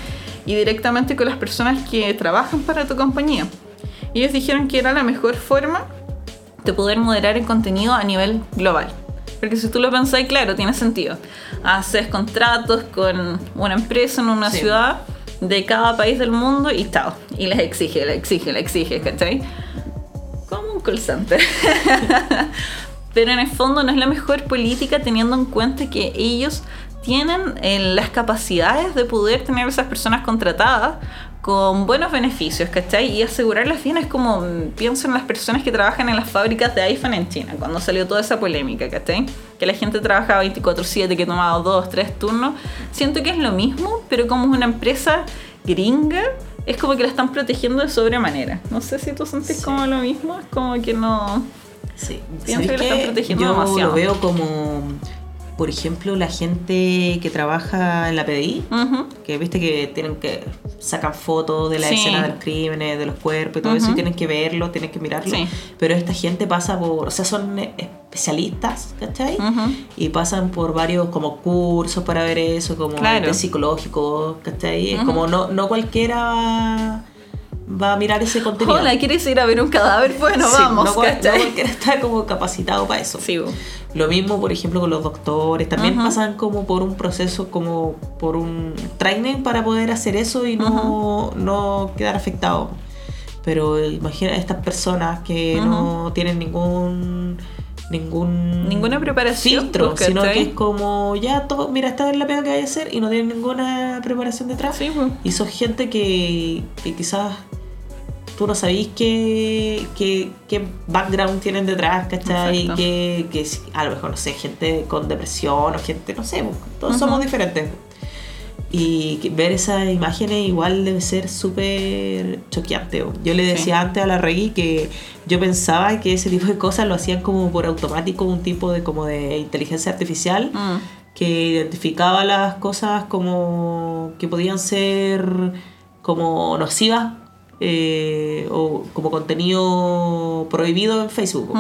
y directamente con las personas que trabajan para tu compañía. Y ellos dijeron que era la mejor forma de poder moderar el contenido a nivel global. Porque si tú lo pensás, claro, tiene sentido. Haces contratos con una empresa en una Sí. ciudad de cada país del mundo y chao. Y les exige, les exige, les exige, ¿cachai? Como un call center. <laughs> Pero en el fondo no es la mejor política teniendo en cuenta que ellos tienen eh, las capacidades de poder tener esas personas contratadas con buenos beneficios, ¿cachai? Y asegurarlas bien es como, mm, pienso en las personas que trabajan en las fábricas de iPhone en China, cuando salió toda esa polémica, ¿cachai? Que la gente trabajaba 24/7, que tomaba 2, 3 turnos. Siento que es lo mismo, pero como es una empresa gringa, es como que la están protegiendo de sobremanera. No sé si tú sentís Sí. como lo mismo, es como que no... Sí. Pienso ¿Sabes que la están protegiendo Yo demasiado. lo veo como, por ejemplo, la gente que trabaja en la PDI, que viste que tienen que sacan fotos de la Sí. escena de los crímenes, de los cuerpos y todo eso, y tienen que verlo, tienen que mirarlo. Sí. Pero esta gente pasa por, o sea, son especialistas, ¿cachai? Y pasan por varios como cursos para ver eso, como Claro. de psicológico, ¿cachai? Como no, no cualquiera va, a mirar ese contenido. Hola, ¿quieres ir a ver un cadáver? Bueno, Sí, vamos, no, no ¿cachai? cualquiera está como capacitado para eso. Sí, bo. Lo mismo, por ejemplo, con los doctores. También Ujú. pasan como por un proceso, como por un training para poder hacer eso y no, no quedar afectados. Pero imagina estas personas que no tienen ningún ningún Ninguna preparación, filtro, pues, sino que es como ya todo, mira, esta es la pega que hay que hacer y no tienen ninguna preparación detrás. Sí, bo. Y son gente que, que quizás tú no sabís qué, qué, qué background tienen detrás, ¿cachai? Que, que a lo mejor, no sé, gente con depresión o gente, no sé, todos Ujú. somos diferentes. Y ver esas imágenes igual debe ser súper choqueante. bo. Yo le Sí. decía antes a la Reggie que yo pensaba que ese tipo de cosas lo hacían como por automático, un tipo de como de inteligencia artificial Mm. que identificaba las cosas como que podían ser como nocivas eh, o como contenido prohibido en Facebook.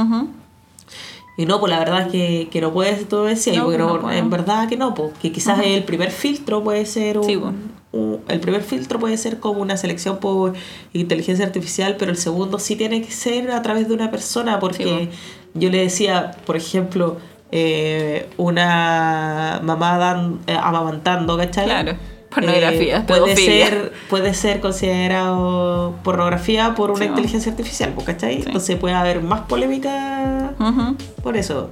Y no, pues la verdad es que, que no puede ser todo eso, No, porque no- en verdad que no, pues que quizás el primer filtro puede ser un, Sí, pues. un- el primer filtro puede ser como una selección por inteligencia artificial, pero el segundo sí tiene que ser a través de una persona, porque Sí, pues. yo le decía, por ejemplo, eh, una mamá dan, eh, amamantando, ¿cachai? Claro. Pornografía, Eh, puede pedofilia. ser puede ser considerado pornografía por una Sí, inteligencia artificial, ¿cachai? Sí. Entonces puede haber más polémica por eso.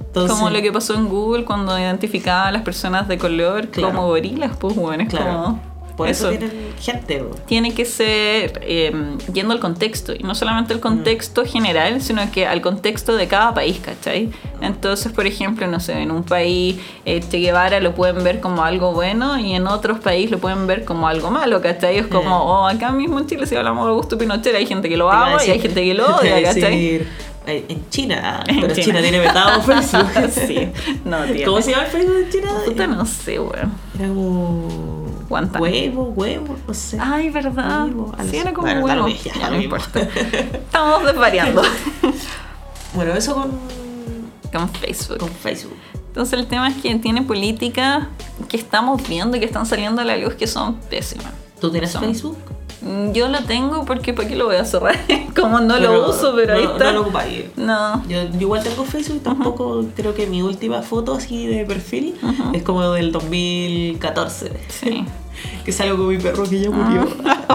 Entonces, Como lo que pasó en Google cuando identificaba a las personas de color Claro. como gorilas, pues bueno, es Claro. como... Por eso, Eso. tienen gente. po. tiene que ser eh, yendo al contexto, y no solamente al contexto general, sino que al contexto de cada país, ¿cachai? Entonces, por ejemplo, no sé, en un país eh, Che Guevara lo pueden ver como algo bueno y en otros países lo pueden ver como algo malo, ¿cachai? Es como, Eh. oh, acá mismo en Chile si hablamos de Augusto Pinochet hay gente que lo ama y hay gente que lo odia, ¿cachai? eh, En China, En pero China. China. tiene vetado <laughs> Facebook. sí, no tiene. ¿Cómo se llama el Facebook de China? Puta, no sé, weón. Era como. Huevo, huevo, no sé. Ay, ¿verdad? Huevo, Sí, era como Bueno, huevo. ya, Ya, no mismo. importa. Estamos desvariando <laughs> Bueno, eso con, con Facebook. con Facebook. Entonces el tema es que tiene políticas que estamos viendo y que están saliendo a la luz que son pésimas. ¿Tú tienes Son- Facebook? Mm, Yo lo tengo porque ¿para qué lo voy a cerrar? <laughs> Como no Pero lo uso, pero ahí no- está. No lo ocupáis. No. Yo, yo igual tengo Facebook y tampoco creo que mi última foto así de perfil es como del 2014. Sí. Que salgo con mi perro que ya murió.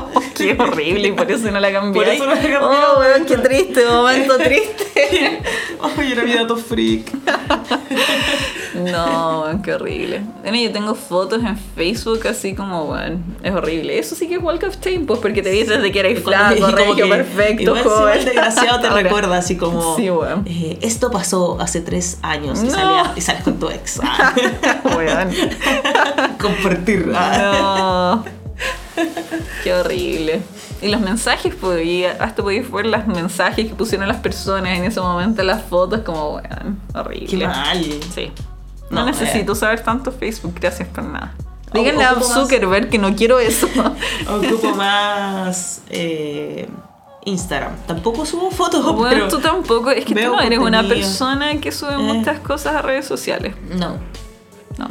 <laughs> qué horrible y por eso no la cambié. Por eso no la cambié, Oh, weón, weón. qué triste, momento triste. <laughs> Ay, era mi dato freak. <laughs> No, weón, qué horrible. Bueno, yo tengo fotos en Facebook así como, bueno, es horrible. Eso sí que es Walk of Shame, pues porque te dices desde que eres flaco, regio, que perfecto, si joven. el desgraciado te Ahora, recuerda así como Sí, weón. eh, esto pasó hace tres años y, No. salía- y sales con tu ex Weón. compartir. No. Qué horrible. Y los mensajes, pues, y hasta podéis ver los mensajes que pusieron las personas en ese momento, las fotos, como, weón, horrible. qué mal Sí. No, No, necesito saber tanto Facebook, gracias por nada. Díganle a más- Zuckerberg que no quiero eso. <laughs> ocupo más eh, Instagram tampoco subo fotos bueno, pero tú tampoco, es que tú no eres una persona que sube Eh. muchas cosas a redes sociales. no No.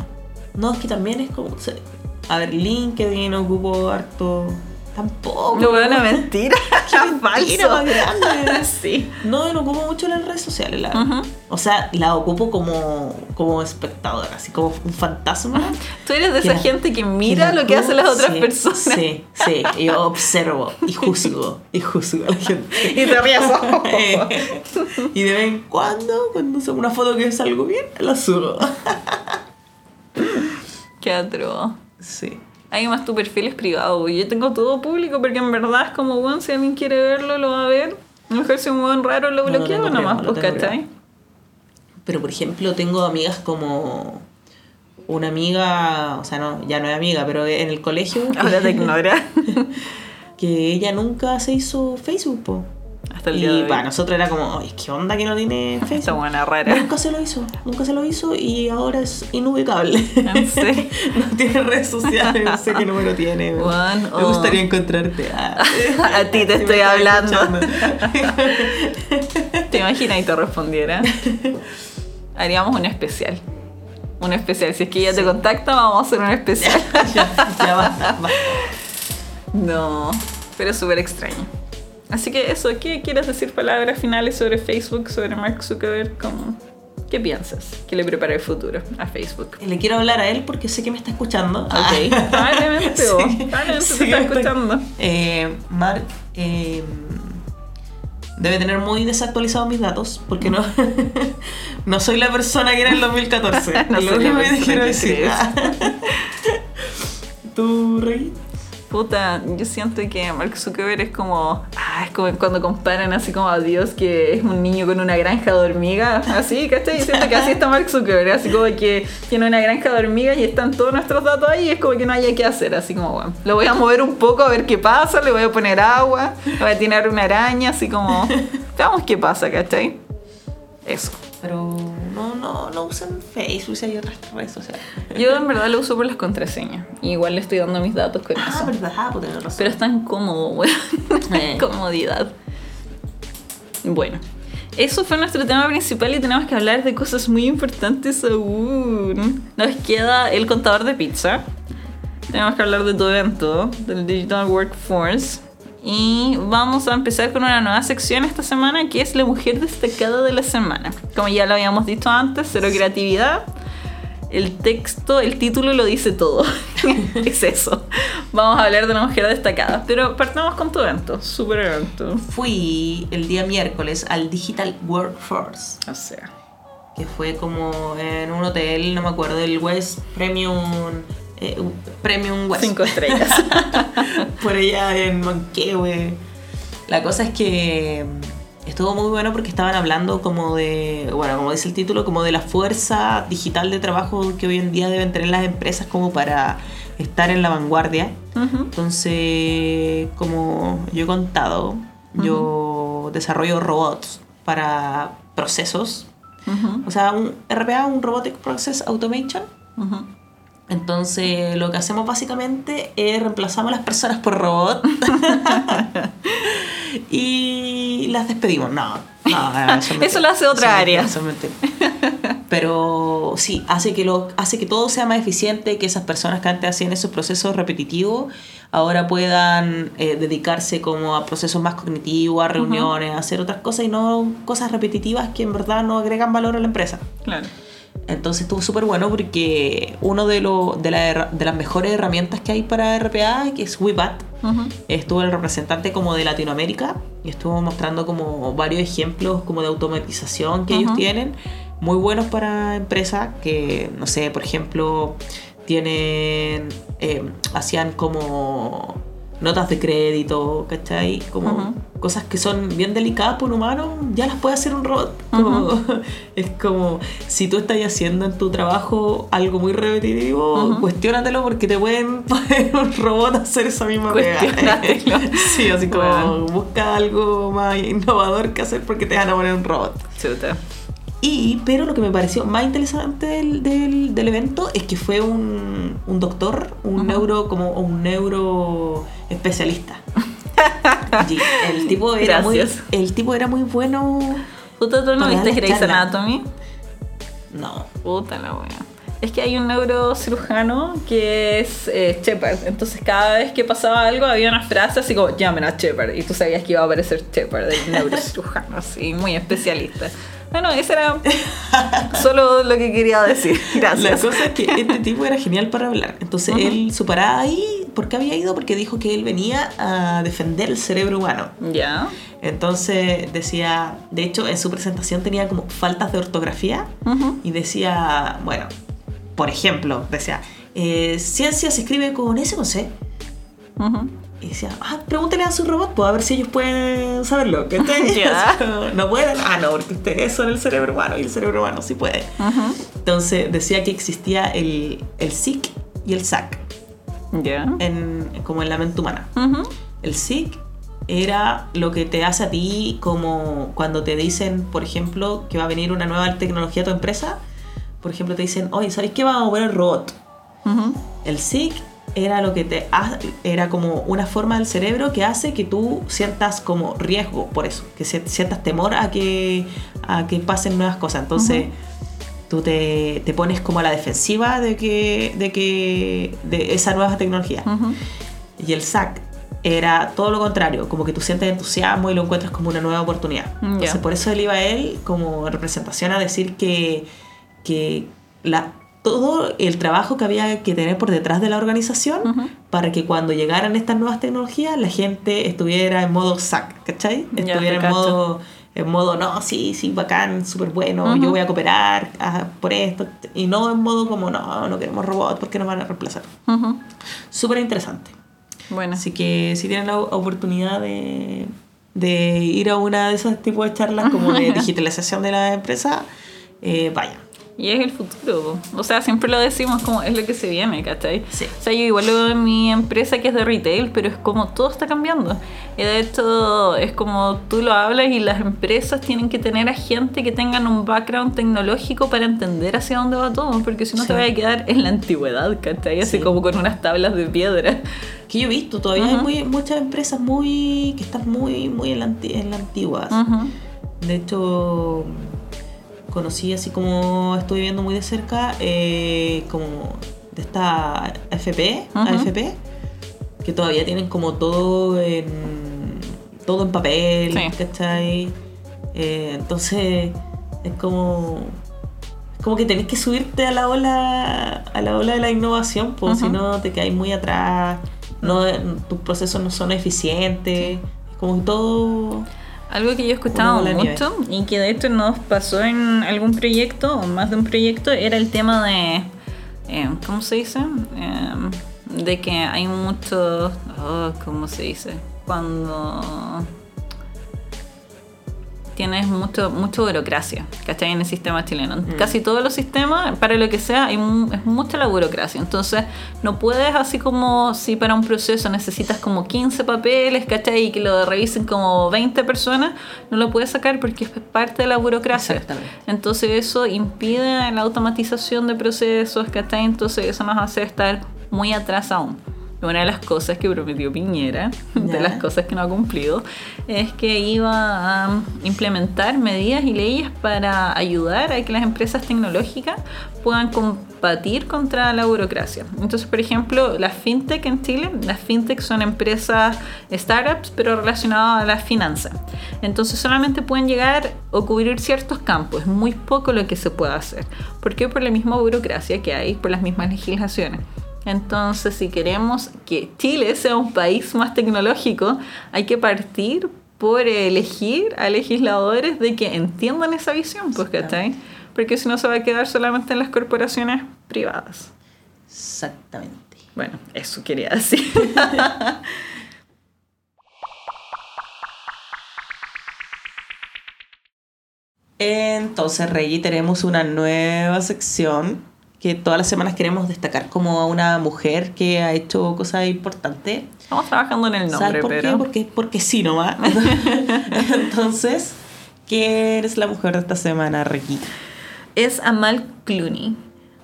no es que también es como se- a ver LinkedIn ocupo harto tampoco No, bueno, mentira. <laughs> <laughs> mentira más grande. <laughs> sí. No, no ocupo mucho las redes sociales, la. O sea, la ocupo como, como espectadora, así como un fantasma. Tú eres de esa la- gente que mira lo que hacen las otras sí, personas. Sí, sí, yo observo y juzgo, y juzgo a la gente. Y te ríes. y de vez en cuando, cuando subo una foto que salgo bien, la subo. Qué atroz. Sí. Además, tu perfil es privado. Yo tengo todo público porque en verdad es como, bueno, si alguien quiere verlo, lo va a ver. A lo mejor si un buen raro lo No, lo bloqueo tengo nomás, privado, lo pues, ¿cachai? Pero por ejemplo, tengo amigas como una amiga, o sea, no, ya no es amiga, pero en el colegio. <laughs> Ahora te ignora. <laughs> que ella nunca se hizo Facebook, po. Hasta el día de Y hoy. para nosotros era como, ay, ¿qué onda que no tiene Esta Facebook? buena rara. Nunca se lo hizo, nunca se lo hizo y ahora es inubicable. ¿En serio? <laughs> no tiene redes sociales, no sé qué número tiene. <laughs> Juan, Me gustaría encontrarte. Ah. <laughs> A ti te Si estoy hablando. ¿Te imaginas y te respondiera? Haríamos un especial. Un especial. Si es que ella te contacta, vamos a hacer un especial. ya, ya. No, pero súper extraño. Así que eso, ¿qué quieres decir palabras finales sobre Facebook, sobre Mark Zuckerberg? ¿Cómo- ¿Qué piensas que le prepara el futuro a Facebook? Le quiero hablar a él porque sé que me está escuchando. Ok, probablemente, <laughs> o probablemente sí te está escuchando. Eh, Mark eh, debe tener muy desactualizados mis datos porque no, <laughs> no soy la persona que era en el <laughs> 2014. No soy lo único que persona quiero decir. ¿Tú, Rey? Puta, yo siento que Mark Zuckerberg es como. Ah, es como cuando comparan así como a Dios que es un niño con una granja de hormigas. Así, ¿cachai? Siento que así está Mark Zuckerberg. Así como que tiene una granja de hormigas y están todos nuestros datos ahí y es como que no haya que hacer. Así como, bueno, lo voy a mover un poco a ver qué pasa, le voy a poner agua, le voy a tirar una araña, así como. Veamos qué pasa, ¿cachai? Eso. Pero no, no, no usan Facebook si hay otras redes sociales. <laughs> Yo en verdad lo uso por las contraseñas. Igual le estoy dando mis datos con Ah, eso. verdad, pues tenés razón. Pero es tan cómodo, weón. <laughs> Eh. Comodidad. Bueno, eso fue nuestro tema principal y tenemos que hablar de cosas muy importantes aún. Nos queda el contador de pizza. Tenemos que hablar de tu evento, del Digital Workforce. Y vamos a empezar con una nueva sección esta semana que es la mujer destacada de la semana. Como ya lo habíamos dicho antes, cero creatividad. El texto, el título lo dice todo. <laughs> es eso. Vamos a hablar de una mujer destacada. Pero partamos con tu evento, super evento. Fui el día miércoles al Digital Workforce, O sea, que fue como en un hotel, no me acuerdo, el West Premium eh, un Premium West. Cinco estrellas. <laughs> por allá en Manquehue. La cosa es que estuvo muy bueno porque estaban hablando como de, bueno, como dice el título, como de la fuerza digital de trabajo que hoy en día deben tener las empresas como para estar en la vanguardia. Ujú. Entonces, como yo he contado, yo desarrollo robots para procesos. Ujú. O sea, un RPA, un Robotic Process Automation. Entonces, lo que hacemos básicamente es reemplazamos a las personas por robots <laughs> y las despedimos. No, no, <laughs> eso, lo hace otra área. eso. Pero sí, hace que, lo, hace que todo sea más eficiente, que esas personas que antes hacían esos procesos repetitivos ahora puedan eh, dedicarse como a procesos más cognitivos, a reuniones, a hacer otras cosas y no cosas repetitivas que en verdad no agregan valor a la empresa. Claro. Entonces estuvo súper bueno porque uno de, lo- de, la herra- de las mejores herramientas que hay para RPA, que es Ujú. estuvo el representante como de Latinoamérica y estuvo mostrando como varios ejemplos como de automatización que ellos tienen, muy buenos para empresas que, no sé, por ejemplo, tienen, eh, hacían como notas de crédito, ¿cachai? Como Ujú. cosas que son bien delicadas por un humano, ya las puede hacer un robot. <laughs> Como- es como, si tú estás haciendo en tu trabajo algo muy repetitivo, Ujú. cuestiónatelo porque te pueden <laughs> poner un robot a hacer esa misma pega. <laughs> Sí, así como Bueno. busca algo más innovador que hacer porque te van a poner un robot. Chuta. Y, pero lo que me pareció más interesante del, del, del evento es que fue un, un doctor, un neuro, como un neuro especialista. <laughs> El tipo era muy, el tipo era muy bueno. Puta, ¿tú no viste Grey's. Anatomy? No. Puta la wea. Es que hay un neurocirujano que es eh, Shepard. Entonces cada vez que pasaba algo había una frase así como llamen a Shepard. Y tú sabías que iba a aparecer Shepard, el neurocirujano, <laughs> así, muy especialista. Bueno, eso era <laughs> solo lo que quería decir. La Gracias. cosa es que este tipo era genial para hablar. Entonces Ujú. él, su parada ahí, ¿por qué había ido? Porque dijo que él venía a defender el cerebro humano. Ya. Entonces decía, de hecho en su presentación tenía como faltas de ortografía Ujú. y decía, bueno, por ejemplo, decía, eh, ciencia se escribe con S o con C. Ujú. Y decía, ah, pregúntele a su robot, pues a ver si ellos pueden saberlo. ¿qué <laughs> Ya. <laughs> no pueden. Ah, no, porque ustedes son el cerebro humano y el cerebro humano sí puede. Ujú. Entonces decía que existía el, el SIC y el SAC Ya. en, como en la mente humana. Ujú. El SIC era lo que te hace a ti como cuando te dicen, por ejemplo, que va a venir una nueva tecnología a tu empresa. Por ejemplo, te dicen, oye, ¿sabéis qué vamos a poner robot? Ujú. El SIC era lo que te ha- era como una forma del cerebro que hace que tú sientas como riesgo por eso, que si- sientas temor a que, a que pasen nuevas cosas. Entonces, tú te, te pones como a la defensiva de que, de que de esa nueva tecnología. Y el SAC era todo lo contrario, como que tú sientes entusiasmo y lo encuentras como una nueva oportunidad. Mm, Entonces, por eso él iba a él como representación a decir que, que la, todo el trabajo que había que tener por detrás de la organización Ujú. para que cuando llegaran estas nuevas tecnologías la gente estuviera en modo SAC, ¿cachai? Ya, Estuviera en modo, en modo, no, sí, sí, bacán, súper bueno, Ujú. yo voy a cooperar ah, por esto, y no en modo como, no, no queremos robots porque nos van a reemplazar. Ujú. Súper interesante. Bueno. Así que si tienen la oportunidad de, de ir a una de esos tipos de charlas como de <laughs> digitalización de la empresa, eh, vayan. Y es el futuro. O sea, siempre lo decimos como es lo que se viene, ¿cachai? Sí. O sea, yo igual lo veo en mi empresa que es de retail, pero es como todo está cambiando. Y de hecho, es como tú lo hablas y las empresas tienen que tener a gente que tengan un background tecnológico para entender hacia dónde va todo, porque si no Sí. te vas a quedar en la antigüedad, ¿cachai? Así Sí. como con unas tablas de piedra. Que yo he visto, todavía hay Ujú. muy- muchas empresas muy que están muy, muy en la, en la antigua. Ujú. De hecho, conocí así como estoy viendo muy de cerca, eh, como de esta AFP. AFP, que todavía tienen como todo en todo en papel, Sí. ¿cachai? Eh, entonces es como es como que tenés que subirte a la ola a la ola de la innovación, pues si no te quedáis muy atrás, no tus procesos no son eficientes, es como que todo Algo que yo nieve. mucho y que de hecho nos pasó en algún proyecto o más de un proyecto era el tema de eh, ¿cómo se dice? Eh, de que hay mucho, oh, ¿cómo se dice? Cuando tienes mucho, mucho burocracia, ¿cachai? En el sistema chileno. Mm. Casi todos los sistemas, para lo que sea, hay es mucha la burocracia. Entonces, no puedes así como si para un proceso necesitas como 15 papeles, ¿cachai? Y que lo revisen como 20 personas, no lo puedes sacar porque es parte de la burocracia. Exactamente. Entonces, eso impide la automatización de procesos, ¿cachai? Entonces, eso nos hace estar muy atrás aún. Una de las cosas que prometió Piñera, <laughs> de las cosas que no ha cumplido, es que iba a implementar medidas y leyes para ayudar a que las empresas tecnológicas puedan combatir contra la burocracia. Entonces, por ejemplo, las fintech en Chile, las fintech son empresas startups, pero relacionadas a las finanzas. Entonces, solamente pueden llegar o cubrir ciertos campos, es muy poco lo que se puede hacer. ¿Por qué? Por la misma burocracia que hay, por las mismas legislaciones. Entonces, si queremos que Chile sea un país más tecnológico, hay que partir por elegir a legisladores de que entiendan esa visión, pues, ¿cachai? Porque si no se va a quedar solamente en las corporaciones privadas. Exactamente. Bueno, eso quería decir. <laughs> Entonces, Reggie, tenemos una nueva sección que todas las semanas queremos destacar como a una mujer que ha hecho cosas importantes. Estamos trabajando en el nombre, ¿Sabes por pero... qué? Porque, porque sí nomás. <laughs> Entonces, ¿quién es la mujer de esta semana, Reggie? es Amal Clooney.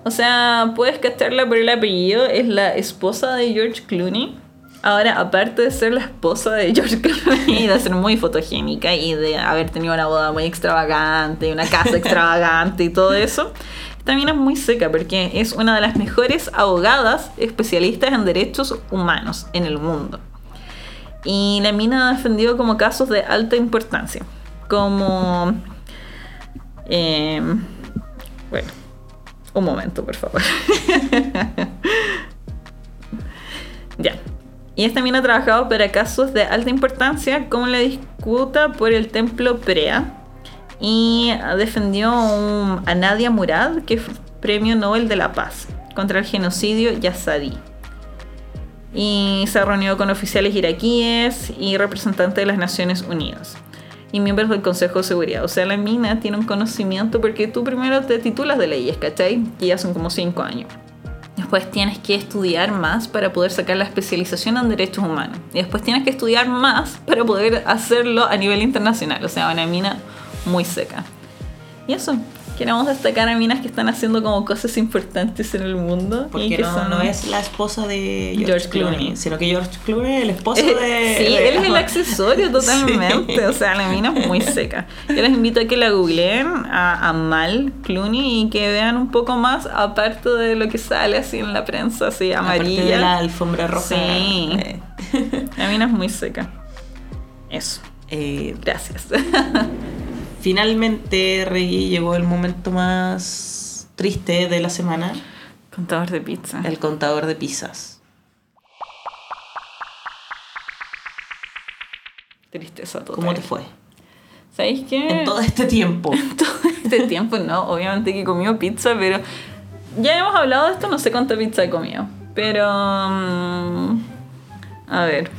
O sea, puedes cacharla por el apellido, es la esposa de George Clooney. Ahora, aparte de ser la esposa de George Clooney, de ser muy fotogénica y de haber tenido una boda muy extravagante, y una casa <laughs> extravagante y todo eso, también es muy seca porque es una de las mejores abogadas especialistas en derechos humanos en el mundo. Y la mina ha defendido como casos de alta importancia, como... em, bueno, un momento, por favor. <laughs> ya. Y esta mina ha trabajado para casos de alta importancia, como la disputa por el templo Prea. Y defendió un- a Nadia Murad, que fue premio Nobel de la Paz, contra el genocidio yazadí. Y se reunió con oficiales iraquíes y representantes de las Naciones Unidas y miembros del Consejo de Seguridad. O sea, la mina tiene un conocimiento porque tú primero te titulas de leyes, ¿cachai? Que ya son como 5 años. Después tienes que estudiar más para poder sacar la especialización en derechos humanos. Y después tienes que estudiar más para poder hacerlo a nivel internacional. O sea, una mina muy seca. Y eso, queremos destacar a minas que están haciendo como cosas importantes en el mundo. y Porque que no, son- no es la esposa de George, George Clooney, Clooney. sino que George Clooney es el esposo Eh, de... Sí, de- él es el <laughs> accesorio totalmente. Sí. O sea, la mina es muy seca. Yo les invito a que la googleen a, a Mal Clooney y que vean un poco más, aparte de lo que sale así en la prensa, así Aparte amarilla. de la alfombra roja. Sí. eh, La mina es muy seca. Eso. eh, Gracias. <laughs> finalmente, Reggie, llegó el momento más triste de la semana. Contador de pizza. El contador de pizzas. Tristeza total. ¿Cómo te fue? ¿Sabéis qué? En todo este tiempo. <laughs> todo este tiempo, no, obviamente que he comido pizza, pero ya hemos hablado de esto, no sé cuánta pizza he comido. Pero, mm, a ver,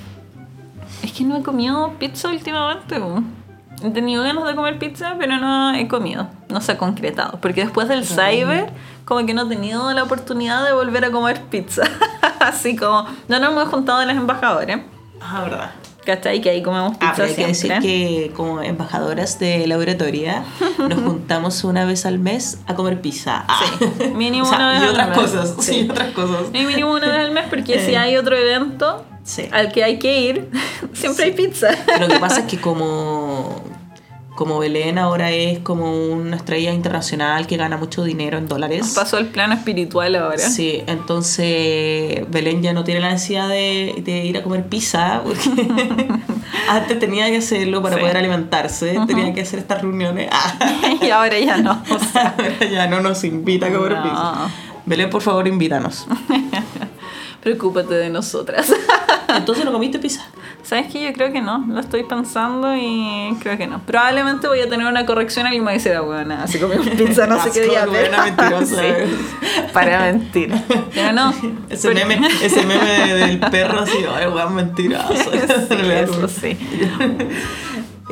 es que no he comido pizza últimamente. He tenido ganas de comer pizza, pero no he comido, no se ha concretado. Porque después del cyber, como que no he tenido la oportunidad de volver a comer pizza. <laughs> Así como, no nos hemos juntado en las embajadoras. Ah, verdad. ¿Cachai? Que ahí comemos Ah, pizza pero hay que decir que como embajadoras de la oratoria <laughs> nos juntamos una vez al mes a comer pizza. Ah. Sí, mínimo <laughs> O sea, una vez y al otras mes. cosas. Sí. Sí, otras cosas. Y mínimo una vez al mes, porque si hay otro evento Sí. al que hay que ir, siempre hay pizza. Lo que pasa es que como, como Belén ahora es como una estrella internacional que gana mucho dinero en dólares. Pasó al plano espiritual ahora. Sí, entonces Belén ya no tiene la necesidad de, de ir a comer pizza, porque <laughs> antes tenía que hacerlo para Sí. poder alimentarse, tenía que hacer estas reuniones. Ah, <laughs> y ahora ya no. O sea, <laughs> ahora ya no nos invita a comer No. pizza. Belén, por favor, invítanos. Preocúpate de nosotras. <laughs> Entonces no comiste pizza. ¿Sabes qué? Yo creo que no. Lo estoy pensando y creo que no. Probablemente voy a tener una corrección. Alguien me dice, bueno, así comí pizza no sé qué día. Mentirosa. <laughs> Sí, para mentir. Pero no. Ese pero- meme, <laughs> ese meme del perro así, ay, weón, mentiroso. Sí, eso sí.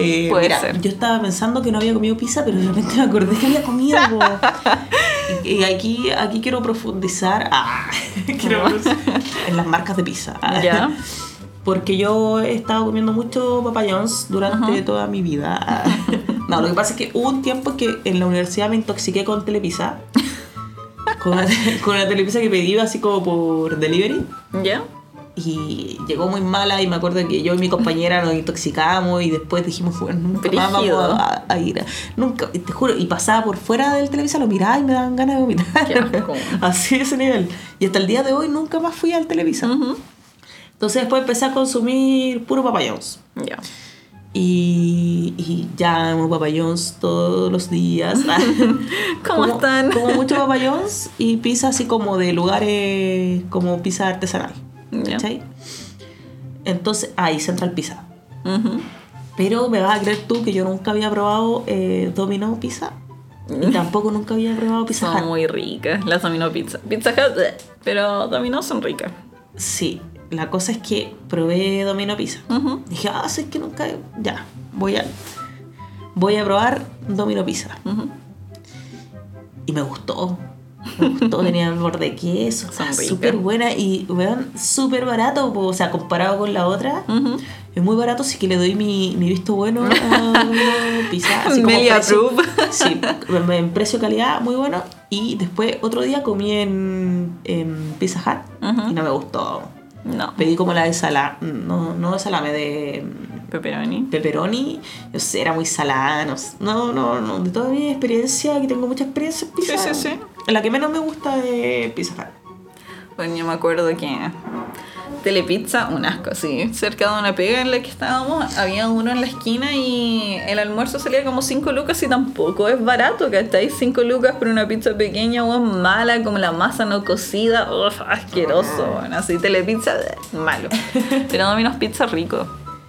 Eh, Puede mira, ser. Yo estaba pensando que no había comido pizza, pero de repente me acordé que había comido. <laughs> y, y aquí, aquí quiero profundizar ah, <laughs> quiero profundizar en las marcas de pizza. Ya. <laughs> Porque yo he estado comiendo mucho Papa John's durante toda mi vida. No, lo que pasa es que hubo un tiempo que en la universidad me intoxiqué con telepizza. Con una, con una telepizza que pedí así como por delivery. ¿Ya? Y llegó muy mala y me acuerdo que yo y mi compañera nos intoxicamos y después dijimos, bueno, nunca más vamos a, a ir. Nunca, te juro, y pasaba por fuera del televisor, lo miraba y me daban ganas de vomitar. <laughs> Así ese nivel. Y hasta el día de hoy nunca más fui al televisor. Ujú. Entonces después empecé a consumir puro Papa John's. Ya. Y, y ya amo Papa John's todos los días. <laughs> ¿Cómo Como- están? Como mucho Papa John's y pizza así como de lugares como pizza artesanal. Entonces, ahí Central Pizza. Pero me vas a creer tú que yo nunca había probado eh, Domino Pizza. Y <laughs> tampoco nunca había probado Pizza Son Hut. muy ricas las Domino Pizza. Pizza Hut, bleh, pero Domino son ricas. Sí, la cosa es que probé Domino Pizza. Dije, ah, sé que nunca. Ya, voy a. Voy a probar Domino Pizza. Y me gustó. Me gustó, tenía el borde de queso. Súper buena y, weón, súper barato. po, O sea, comparado con la otra, es muy barato. Así que le doy mi, mi visto bueno a <laughs> Pizza. Así como precio-. Sí, en en precio-calidad, muy bueno. Y después, otro día comí en, en Pizza Hut y no me gustó. No. Pedí como la de salame, no, no de salame, de Pepperoni. pepperoni. No sé, era muy salada. No, sé. no, no, no. De toda mi experiencia, que tengo mucha experiencia en pizza. Sí, sí, sí. La que menos me gusta es Pizza Hut. Bueno, yo me acuerdo que Telepizza, un asco, sí. Cerca de una pega en la que estábamos, había uno en la esquina y el almuerzo salía como 5 lucas y tampoco es barato, ¿cachai? 5 lucas por una pizza pequeña o mala, como la masa no cocida, uf, asqueroso. Bueno, así Telepizza, eh, malo. <laughs> Pero Domino's Pizza rico.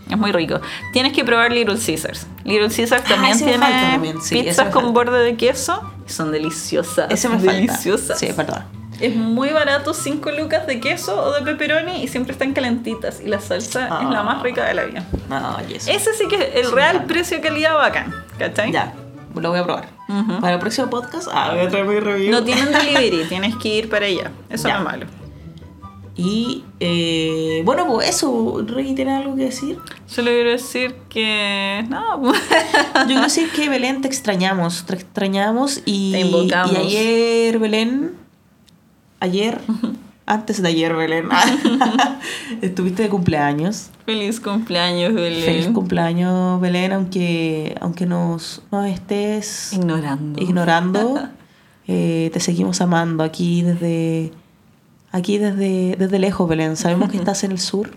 Es muy rico. Tienes que probar Little Caesars. Little Caesars también Ah, me falta tiene también, sí, pizzas con falta. borde de queso. Son deliciosas. Ese me falta. deliciosas. Sí, perdón. Es muy barato, 5 lucas de queso o de pepperoni y siempre están calentitas. Y la salsa es la más rica de la vida. No, y eso. Ese sí que es el Sí, real precio-calidad bacán. ¿Cachai? Ya, lo voy a probar. Para el próximo podcast, ah, voy a traer mi review. No tienen <laughs> delivery, tienes que ir para allá. Eso Ya. no es malo. Y eh, bueno, pues eso, Rey, ¿tiene algo que decir? Solo quiero decir que. No, pues, <laughs> Yo quiero decir que Belén te extrañamos, te extrañamos y, Te invocamos. y ayer Belén, ayer, antes de ayer Belén, <laughs> estuviste de cumpleaños. feliz cumpleaños, Belén. Feliz cumpleaños Belén, aunque, aunque nos, nos estés Ignorando. ignorando, <laughs> eh, te seguimos amando aquí desde, aquí desde, desde lejos Belén. Sabemos que estás en el sur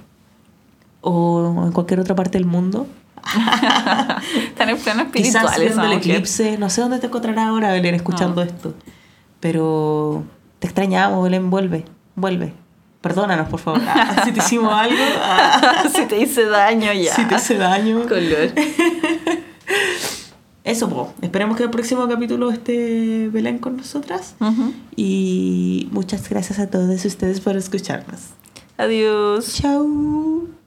o en cualquier otra parte del mundo. <laughs> Están en plano Quizás espiritual viendo esa el eclipse. No sé dónde te encontrarás ahora, Belén, escuchando esto. Pero te extrañamos, Belén, vuelve, vuelve. Perdónanos, por favor. Ah, si te hicimos <laughs> algo, ah, si te hice daño ya. si te hace daño. Color. <laughs> Eso, po. esperemos que el próximo capítulo esté Belén con nosotras. Y muchas gracias a todos ustedes por escucharnos. Adiós. Chao.